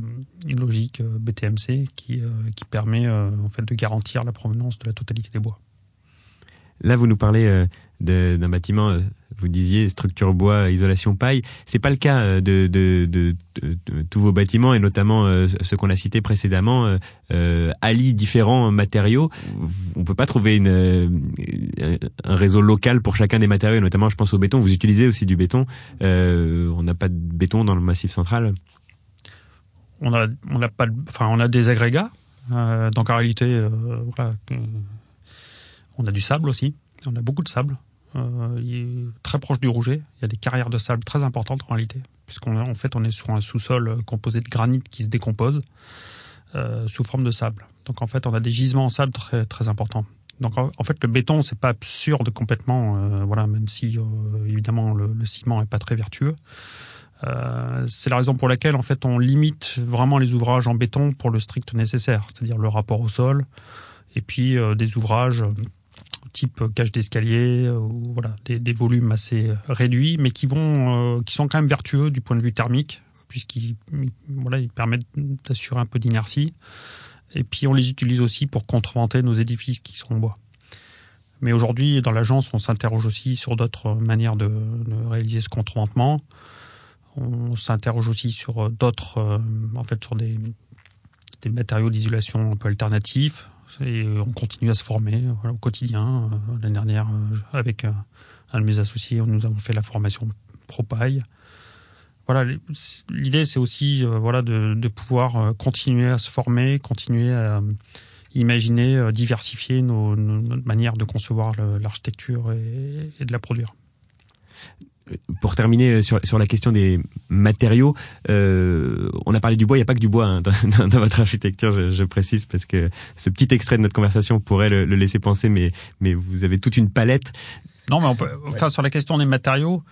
une logique euh, BTMC qui, qui permet en fait de garantir la provenance de la totalité des bois. Là, vous nous parlez d'un bâtiment, euh, vous disiez structure bois, isolation paille. C'est pas le cas euh, de, tous vos bâtiments et notamment euh, ceux qu'on a cités précédemment euh, allient différents matériaux. On peut pas trouver un réseau local pour chacun des matériaux, notamment je pense au béton. Vous utilisez aussi du béton. on n'a pas de béton dans le massif central. On a pas enfin on a des agrégats. donc en réalité voilà, on a du sable aussi. On a beaucoup de sable. Euh, très proche du Rouget. Il y a des carrières de sable très importantes en réalité, puisqu'en fait on est sur un sous-sol composé de granit qui se décompose. sous forme de sable. Donc en fait, on a des gisements en sable très très importants. Donc en fait, le béton, c'est pas absurde complètement, voilà, même si évidemment le, ciment est pas très vertueux. Euh, c'est la raison pour laquelle en fait on limite vraiment les ouvrages en béton pour le strict nécessaire, c'est-à-dire le rapport au sol, et puis euh, des ouvrages type cage d'escalier ou voilà des, volumes assez réduits, mais qui vont, euh, qui sont quand même vertueux du point de vue thermique, puisqu'ils voilà ils permettent d'assurer un peu d'inertie. Et puis on les utilise aussi pour contreventer nos édifices qui sont en bois. Mais aujourd'hui, dans l'agence, on s'interroge aussi sur d'autres manières de, réaliser ce contreventement. On s'interroge aussi sur euh, d'autres, euh, en fait, sur des matériaux d'isolation un peu alternatifs. Et on continue à se former voilà, au quotidien. Euh, l'année dernière, avec un de mes associés, nous avons fait la formation Propaille. Voilà, l'idée c'est aussi voilà de, pouvoir continuer à se former, continuer à imaginer, diversifier notre manière de concevoir l'architecture et de la produire pour terminer euh, sur, sur la question des matériaux, euh, on a parlé du bois, il n'y a pas que du bois hein, (laughs) dans, dans, votre architecture, je, je, précise, parce que ce petit extrait de notre conversation pourrait le, le, laisser penser, mais, mais vous avez toute une palette. Non, mais on peut, enfin, sur la question des matériaux,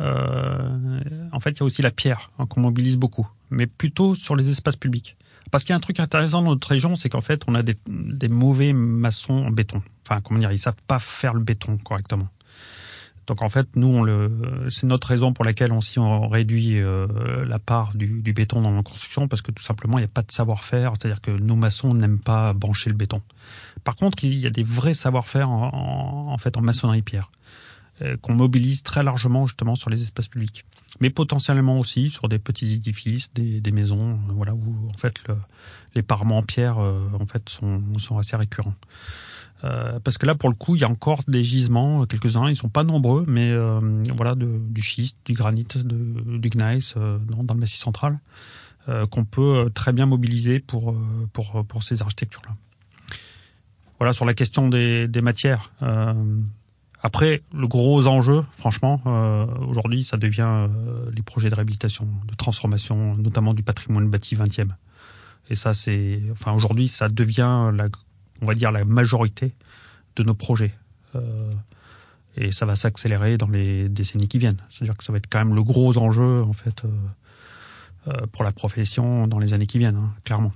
euh, en fait, il y a aussi la pierre hein, qu'on mobilise beaucoup, mais plutôt sur les espaces publics. Parce qu'il y a un truc intéressant dans notre région, c'est qu'en fait, on a des, des mauvais maçons en béton. Enfin, comment dire, ils savent pas faire le béton correctement. Donc en fait, nous, c'est notre raison pour laquelle on, réduit euh, la part du, béton dans la construction, parce que tout simplement, il n'y a pas de savoir-faire, c'est-à-dire que nos maçons n'aiment pas brancher le béton. Par contre, il y a des vrais savoir-faire en, fait en maçonnerie pierre euh, qu'on mobilise très largement justement sur les espaces publics, mais potentiellement aussi sur des petits édifices, des, maisons, euh, voilà où en fait le, les parements en pierre sont assez récurrents. Euh, parce que là, pour le coup, il y a encore des gisements, quelques-uns, ils sont pas nombreux, mais euh, voilà, du schiste, du granit, du gneiss euh, dans, le massif central, euh, qu'on peut euh, très bien mobiliser pour pour pour ces architectures-là. Voilà sur la question des, des matières. après, le gros enjeu, franchement, aujourd'hui, ça devient les projets de réhabilitation, de transformation, notamment du patrimoine bâti 20e. Et ça, c'est, enfin, aujourd'hui, ça devient la on va dire, la majorité de nos projets. Euh, et ça va s'accélérer dans les décennies qui viennent. C'est-à-dire que ça va être quand même le gros enjeu, en fait, euh, euh, pour la profession dans les années qui viennent, hein, clairement.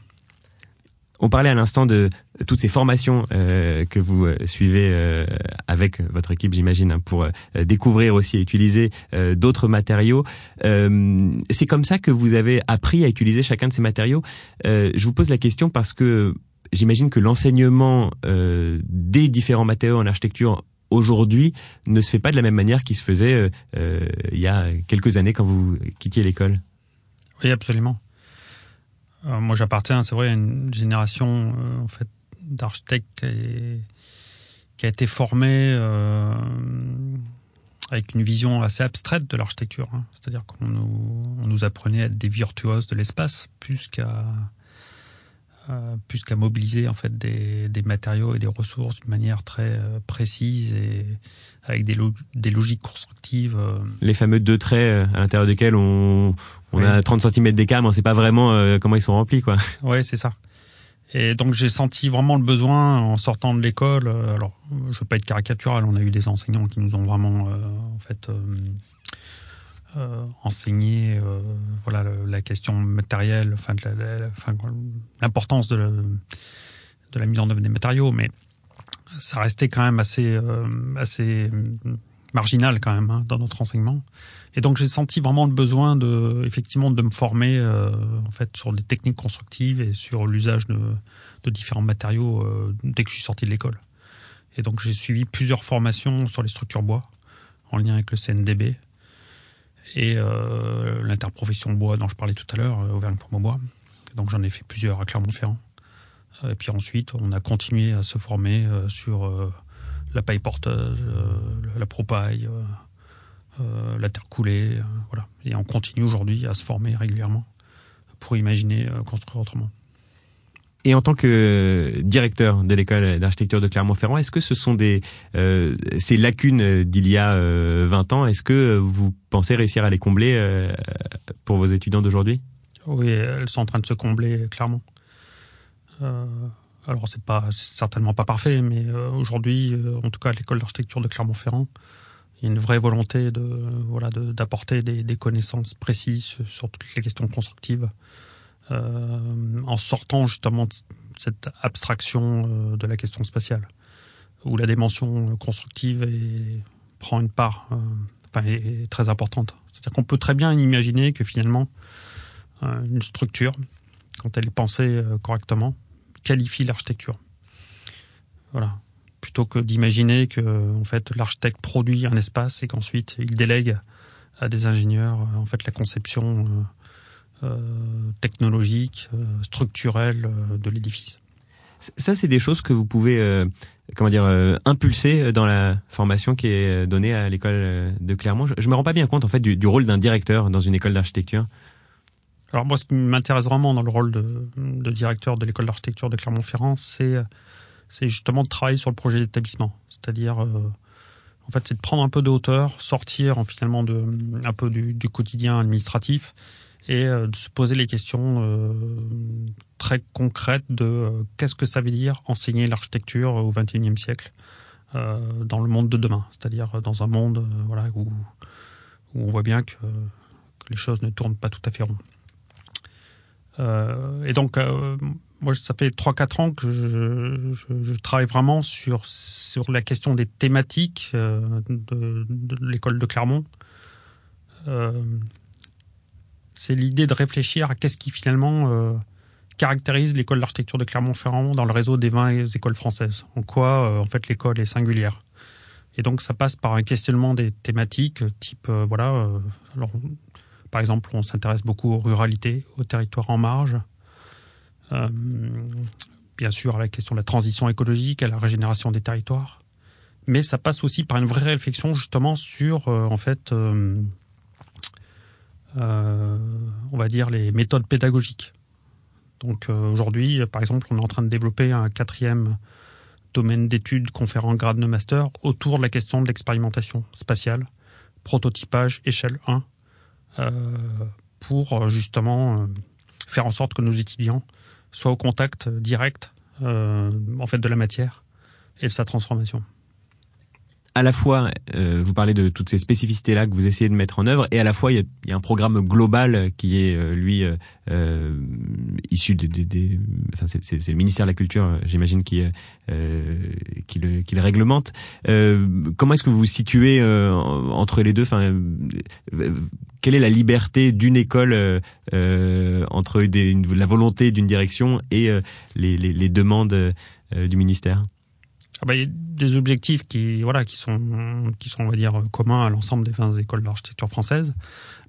On parlait à l'instant de toutes ces formations que vous suivez avec votre équipe, j'imagine, hein, pour découvrir aussi et utiliser d'autres matériaux. C'est comme ça que vous avez appris à utiliser chacun de ces matériaux. je vous pose la question parce que j'imagine que l'enseignement euh, des différents matériaux en architecture aujourd'hui ne se fait pas de la même manière qu'il se faisait euh, euh, il y a quelques années quand vous quittiez l'école. Oui, absolument. Moi, j'appartiens, c'est vrai, à une génération en fait d'architectes qui, a été formée avec une vision assez abstraite de l'architecture. Hein. C'est-à-dire qu'on nous, on nous apprenait à être des virtuoses de l'espace plus qu'à euh, plus qu'à mobiliser en fait des, des, matériaux et des ressources d'une manière très euh, précise et avec des, lo des logiques constructives. Euh. Les fameux deux traits euh, à l'intérieur desquels on, on oui. a 30 cm d'écart, mais on sait pas vraiment euh, comment ils sont remplis, quoi. (laughs) Ouais, c'est ça. Et donc j'ai senti vraiment le besoin en sortant de l'école. Alors, je veux pas être caricatural, on a eu des enseignants qui nous ont vraiment, en fait euh, enseigner euh, voilà la question matérielle, l'importance de, la, mise en œuvre des matériaux, mais ça restait quand même assez euh, assez marginal quand même hein, dans notre enseignement. Et donc j'ai senti vraiment le besoin de effectivement de me former euh, en fait sur des techniques constructives et sur l'usage de, de différents matériaux euh, dès que je suis sorti de l'école. Et donc j'ai suivi plusieurs formations sur les structures bois en lien avec le CNDB et euh, l'interprofession bois dont je parlais tout à l'heure, euh, Auvergne-Fourme-Bois. Donc j'en ai fait plusieurs à Clermont-Ferrand. Euh, et puis ensuite, on a continué à se former sur la paille porteuse, la propaille, la terre coulée, voilà. Et on continue aujourd'hui à se former régulièrement pour imaginer construire autrement. Et en tant que directeur de l'école d'architecture de Clermont-Ferrand, est-ce que ce sont des euh, ces lacunes d'il y a euh, 20 ans Est-ce que vous pensez réussir à les combler euh, pour vos étudiants d'aujourd'hui? Oui, elles sont en train de se combler clairement. alors c'est pas certainement pas parfait, mais aujourd'hui, en tout cas, l'école d'architecture de Clermont-Ferrand, il y a une vraie volonté de voilà d'apporter des, des, connaissances précises sur toutes les questions constructives, en sortant justement de cette abstraction de la question spatiale où la dimension constructive prend une part euh, enfin, est, très importante. C'est-à-dire qu'on peut très bien imaginer que finalement, euh, une structure, quand elle est pensée euh, correctement, qualifie l'architecture. Voilà. Plutôt que d'imaginer que en fait, l'architecte produit un espace et qu'ensuite il délègue à des ingénieurs en fait, la conception technologique, structurelle de l'édifice. Ça, c'est des choses que vous pouvez, euh, comment dire, euh, impulser dans la formation qui est donnée à l'école de Clermont. Je, ne me rends pas bien compte en fait du, rôle d'un directeur dans une école d'architecture. Alors moi, ce qui m'intéresse vraiment dans le rôle de, directeur de l'école d'architecture de Clermont-Ferrand, c'est c'est justement de travailler sur le projet d'établissement. C'est-à-dire, euh, en fait, c'est de prendre un peu de hauteur, sortir finalement de un peu du, du quotidien administratif et euh, de se poser les questions euh, très concrètes de euh, qu'est-ce que ça veut dire enseigner l'architecture au XXIe siècle dans le monde de demain, c'est-à-dire dans un monde voilà où, où, on voit bien que, les choses ne tournent pas tout à fait rond. et donc moi, ça fait 3-4 ans que je, travaille vraiment sur, sur la question des thématiques de l'école de Clermont. C'est l'idée de réfléchir à qu'est-ce qui finalement euh, caractérise l'école d'architecture de Clermont-Ferrand dans le réseau des 20 écoles françaises. En quoi, euh, en fait, l'école est singulière. Et donc, ça passe par un questionnement des thématiques, type, euh, voilà, alors, par exemple, on s'intéresse beaucoup aux ruralités, aux territoires en marge, bien sûr à la question de la transition écologique, à la régénération des territoires, mais ça passe aussi par une vraie réflexion justement sur, en fait, euh, on va dire, les méthodes pédagogiques. Donc euh, aujourd'hui, par exemple, on est en train de développer un quatrième domaine d'études conférant grade de master autour de la question de l'expérimentation spatiale, prototypage échelle 1, euh, pour justement faire en sorte que nos étudiants soient au contact direct en fait de la matière et de sa transformation à la fois, euh, vous parlez de toutes ces spécificités-là que vous essayez de mettre en œuvre, et à la fois, il y a, il y a un programme global qui est, euh, lui, euh, euh issu des... enfin, c'est le ministère de la Culture, j'imagine, qui, qui, le, qui le réglemente. comment est-ce que vous vous situez entre les deux? Enfin, Quelle est la liberté d'une école entre des, la volonté d'une direction et les, les, les demandes du ministère? Ah bah, il y a des objectifs qui, sont, on va dire, communs à l'ensemble des 20 écoles d'architecture française.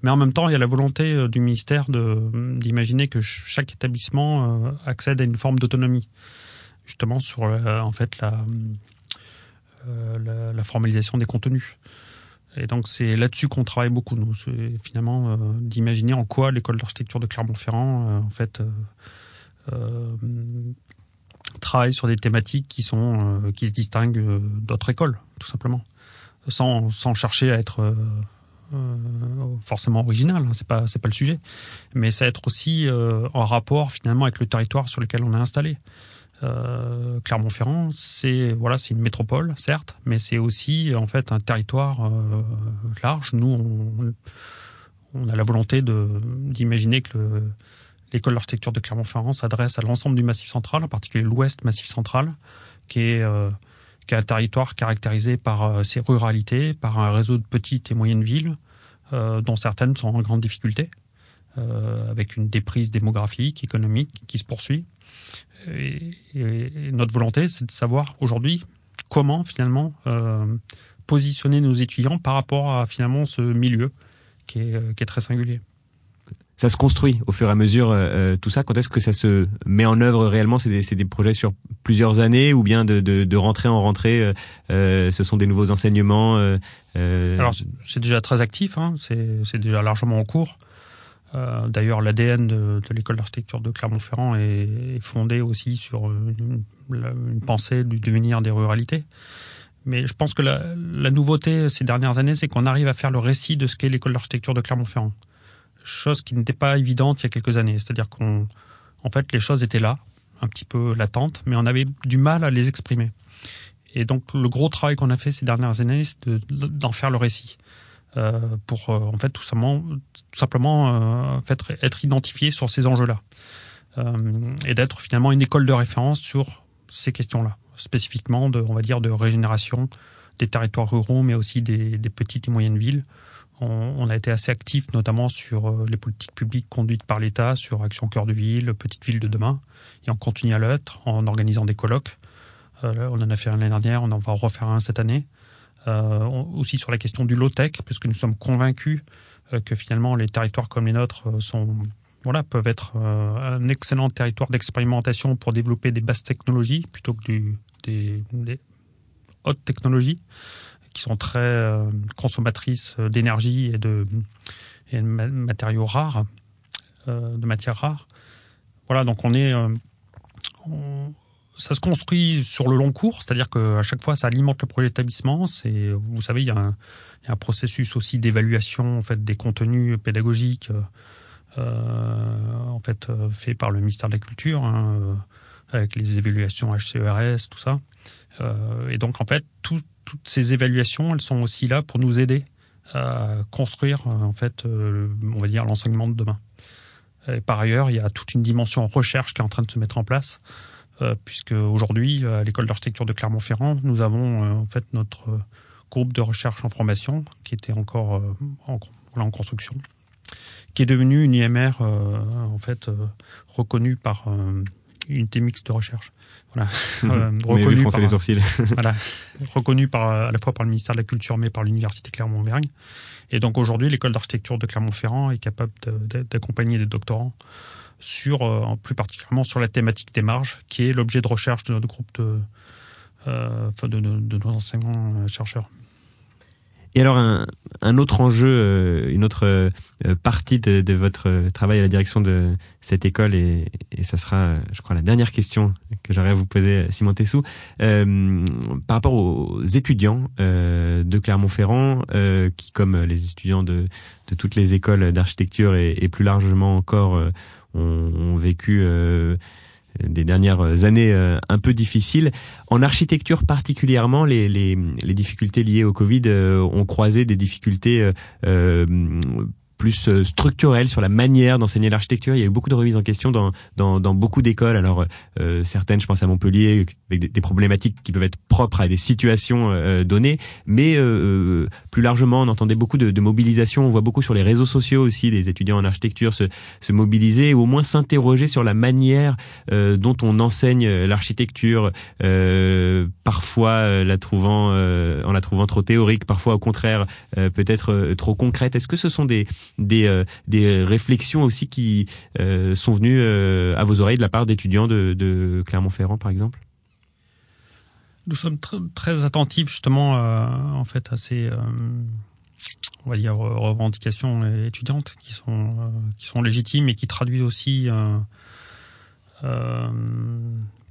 Mais en même temps, il y a la volonté euh, du ministère d'imaginer que chaque établissement euh, accède à une forme d'autonomie, justement sur, en fait, la, euh, la, formalisation des contenus. Et donc c'est là-dessus qu'on travaille beaucoup, nous, finalement, d'imaginer en quoi l'école d'architecture de Clermont-Ferrand, en fait, travaille sur des thématiques qui sont euh, qui se distinguent euh, d'autres écoles, tout simplement, sans, sans chercher à être euh, forcément original. Hein, c'est pas c'est pas le sujet, mais ça être aussi en rapport finalement avec le territoire sur lequel on est installé. Euh, Clermont-Ferrand, c'est voilà, c'est une métropole, certes, mais c'est aussi en fait un territoire euh, large. Nous, on, on, a la volonté de d'imaginer que le, l'école d'architecture de Clermont-Ferrand s'adresse à l'ensemble du Massif central, en particulier l'Ouest Massif central, qui est, euh, un territoire caractérisé par euh, ses ruralités, par un réseau de petites et moyennes villes, euh, dont certaines sont en grande difficulté, avec une déprise démographique, économique qui se poursuit. Et, notre volonté, c'est de savoir aujourd'hui comment finalement positionner nos étudiants par rapport à finalement ce milieu qui est très singulier ça se construit au fur et à mesure euh, euh, tout ça. Quand est-ce que ça se met en œuvre réellement? C'est des, des, projets sur plusieurs années ou bien de, de, de rentrée en rentrée euh, euh Ce sont des nouveaux enseignements Alors c'est déjà très actif, hein, c'est déjà largement en cours. D'ailleurs, l'ADN de, de l'école d'architecture de Clermont-Ferrand est, fondé aussi sur une, une, pensée du devenir des ruralités. Mais je pense que la, la nouveauté ces dernières années, c'est qu'on arrive à faire le récit de ce qu'est l'école d'architecture de Clermont-Ferrand chose qui n'était pas évidente il y a quelques années. C'est-à-dire qu'on, en fait, les choses étaient là. un petit peu latentes, mais on avait du mal à les exprimer. Et donc le gros travail qu'on a fait ces dernières années, c'est d'en faire le récit. Euh, pour euh, en fait tout simplement, euh, être identifié sur ces enjeux-là et d'être finalement une école de référence sur ces questions-là, spécifiquement de, on va dire, de régénération des territoires ruraux, mais aussi des petites et moyennes villes. On, on, a été assez actif, notamment sur les politiques publiques conduites par l'État, sur Action Cœur de Ville, Petite Ville de demain, et on continue à l'être en organisant des colloques. Euh, on en a fait un l'année dernière, on en va en refaire un cette année. Euh, aussi sur la question du low-tech, puisque nous sommes convaincus euh, que finalement les territoires comme les nôtres sont voilà, peuvent être un excellent territoire d'expérimentation pour développer des basses technologies plutôt que du, des, des, hautes technologies qui sont très consommatrices d'énergie et de, matériaux rares, de matières rares. Voilà, donc on est, ça se construit sur le long cours, c'est-à-dire qu'à chaque fois, ça alimente le projet d'établissement. C'est, vous savez, il y, a un, processus aussi d'évaluation en fait des contenus pédagogiques, euh, en fait, euh, fait par le ministère de la Culture, hein, euh, avec les évaluations HCERS, tout ça. Euh, et donc, en fait, tout, toutes ces évaluations, elles sont aussi là pour nous aider à construire, en fait, on va dire l'enseignement de demain. Et par ailleurs, il y a toute une dimension recherche qui est en train de se mettre en place. Euh, puisque aujourd'hui, à l'école d'architecture de Clermont-Ferrand, nous avons euh, en fait notre euh, groupe de recherche en formation qui était encore en, en construction, qui est devenu une IMR en fait reconnue par unité mixte de recherche. Voilà. (laughs) reconnue par, les sourcils. (laughs) voilà. Reconnue par, à la fois par le ministère de la Culture, mais par l'université Clermont-Auvergne. Et donc aujourd'hui, l'école d'architecture de Clermont-Ferrand est capable d'accompagner des doctorants sur, euh, plus particulièrement sur la thématique des marges, qui est l'objet de recherche de notre groupe de, euh, de, de, de, nos enseignants chercheurs. Et alors un, un autre enjeu, euh, une autre euh, partie de, de, votre travail à la direction de cette école, et, et ça sera, je crois, la dernière question que j'aurais à vous poser, Simon Tessou, euh, par rapport aux étudiants euh, de Clermont-Ferrand, euh, qui, comme les étudiants de, de toutes les écoles d'architecture et, et, plus largement encore, ont, ont, vécu des dernières années euh, un peu difficiles. En architecture particulièrement, les, les, les difficultés liées au Covid euh, ont croisé des difficultés euh, plus euh, structurelle sur la manière d'enseigner l'architecture. Il y a eu beaucoup de remises en question dans, dans, dans beaucoup d'écoles. Alors euh, certaines, je pense à Montpellier, avec des, des, problématiques qui peuvent être propres à des situations euh, données, mais euh, plus largement, on entendait beaucoup de, de, mobilisation. On voit beaucoup sur les réseaux sociaux aussi des étudiants en architecture se, se mobiliser, ou au moins s'interroger sur la manière dont on enseigne l'architecture, parfois la trouvant en la trouvant trop théorique, parfois au contraire peut-être trop concrète. Est-ce que ce sont des des, euh, des réflexions aussi qui euh, sont venues euh, à vos oreilles de la part d'étudiants de, Clermont-Ferrand, par exemple? Nous sommes tr très attentifs justement en fait à ces on va dire revendications étudiantes qui sont qui sont légitimes et qui traduisent aussi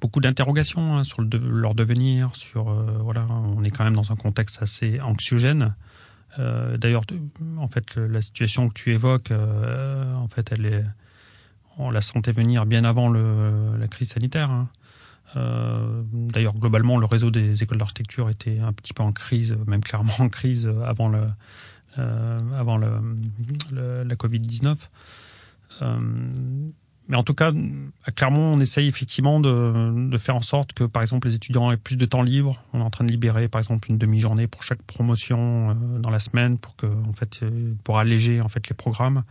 beaucoup d'interrogations hein, sur leur devenir sur voilà on est quand même dans un contexte assez anxiogène euh, D'ailleurs, en fait, la situation que tu évoques, euh, en fait, elle est, on la sentait venir bien avant la crise sanitaire. Hein. Euh, D'ailleurs, globalement, le réseau des écoles d'architecture était un petit peu en crise, même clairement en crise avant la Covid 19. Euh, mais en tout cas, à Clermont, on essaye effectivement de, de, faire en sorte que, par exemple, les étudiants aient plus de temps libre. On est en train de libérer, par exemple, une demi-journée pour chaque promotion euh, dans la semaine, pour que, en fait, euh, pour alléger en fait les programmes,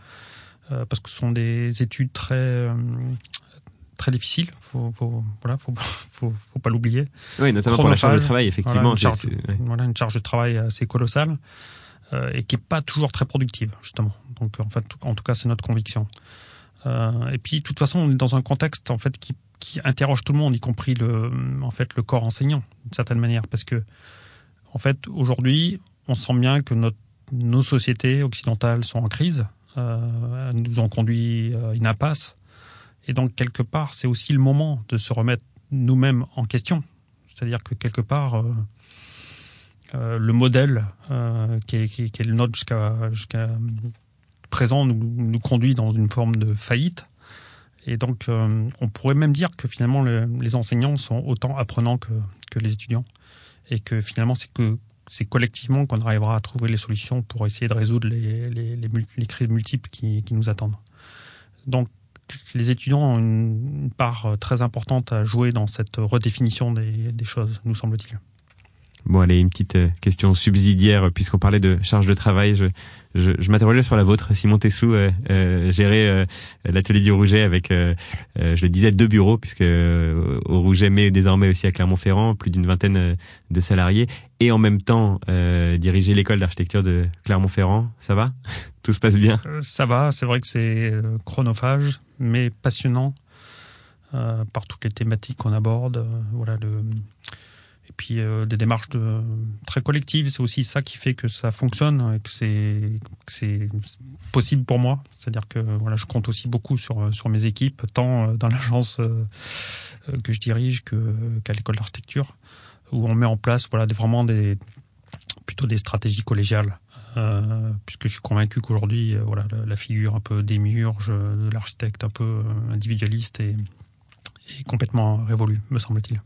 euh, parce que ce sont des études très euh, très difficiles. Faut, faut voilà, faut, (laughs) faut, faut pas l'oublier. Oui, notamment pour la charge de travail, effectivement. Voilà, une charge, ouais. voilà, une charge de travail assez colossale et qui est pas toujours très productive, justement. Donc, en fait, en tout cas, c'est notre conviction. Euh, et puis, de toute façon, on est dans un contexte en fait qui, interroge tout le monde, y compris le, en fait, le corps enseignant, d'une certaine manière, parce que, en fait, aujourd'hui, on sent bien que nos sociétés occidentales sont en crise, euh, nous ont conduit à une impasse, et donc quelque part, c'est aussi le moment de se remettre nous-mêmes en question. C'est-à-dire que quelque part, euh, euh, le modèle euh, qui est, le nôtre jusqu'à présent nous, conduit dans une forme de faillite. Et donc, on pourrait même dire que finalement, les enseignants sont autant apprenants que, les étudiants. Et que finalement, c'est que c'est collectivement qu'on arrivera à trouver les solutions pour essayer de résoudre les, les, crises multiples qui, qui, nous attendent. Donc, les étudiants ont une, part très importante à jouer dans cette redéfinition des choses, nous semble-t-il. Bon, allez, une petite euh, question subsidiaire, puisqu'on parlait de charge de travail. Je, je, je m'interrogeais sur la vôtre, Simon Tessou, euh, euh, gérer euh, l'atelier du Rouget avec, euh, je le disais, deux bureaux, puisque au Rouget, mais désormais aussi à Clermont-Ferrand, plus d'une vingtaine de salariés, et en même temps diriger l'école d'architecture de Clermont-Ferrand. Ça va? (laughs) Tout se passe bien? Ça va, c'est vrai que c'est chronophage, mais passionnant par toutes les thématiques qu'on aborde. voilà, le et puis euh, des démarches très collectives. C'est aussi ça qui fait que ça fonctionne et que c'est possible pour moi. C'est-à-dire que voilà, je compte aussi beaucoup sur sur mes équipes, tant euh, dans l'agence euh, que je dirige qu'à l'école d'architecture, où on met en place voilà vraiment des plutôt des stratégies collégiales. Euh, puisque je suis convaincu qu'aujourd'hui, voilà, la, figure un peu démiurge de l'architecte, un peu individualiste, est complètement révolue, me semble-t-il.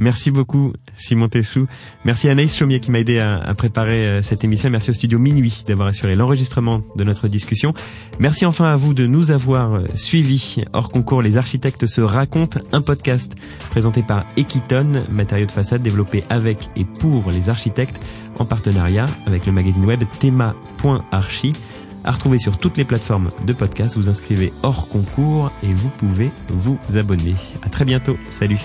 Merci beaucoup Simon Tessou. Merci à Anaïs Chaumier qui m'a aidé à, préparer euh, cette émission. Merci au studio Minuit d'avoir assuré l'enregistrement de notre discussion. Merci enfin à vous de nous avoir euh, suivis. Hors concours, les architectes se racontent un podcast présenté par Equiton, matériaux de façade développé avec et pour les architectes en partenariat avec le magazine web thema.archi. À retrouver sur toutes les plateformes de podcast, vous inscrivez hors concours et vous pouvez vous abonner. À très bientôt. Salut.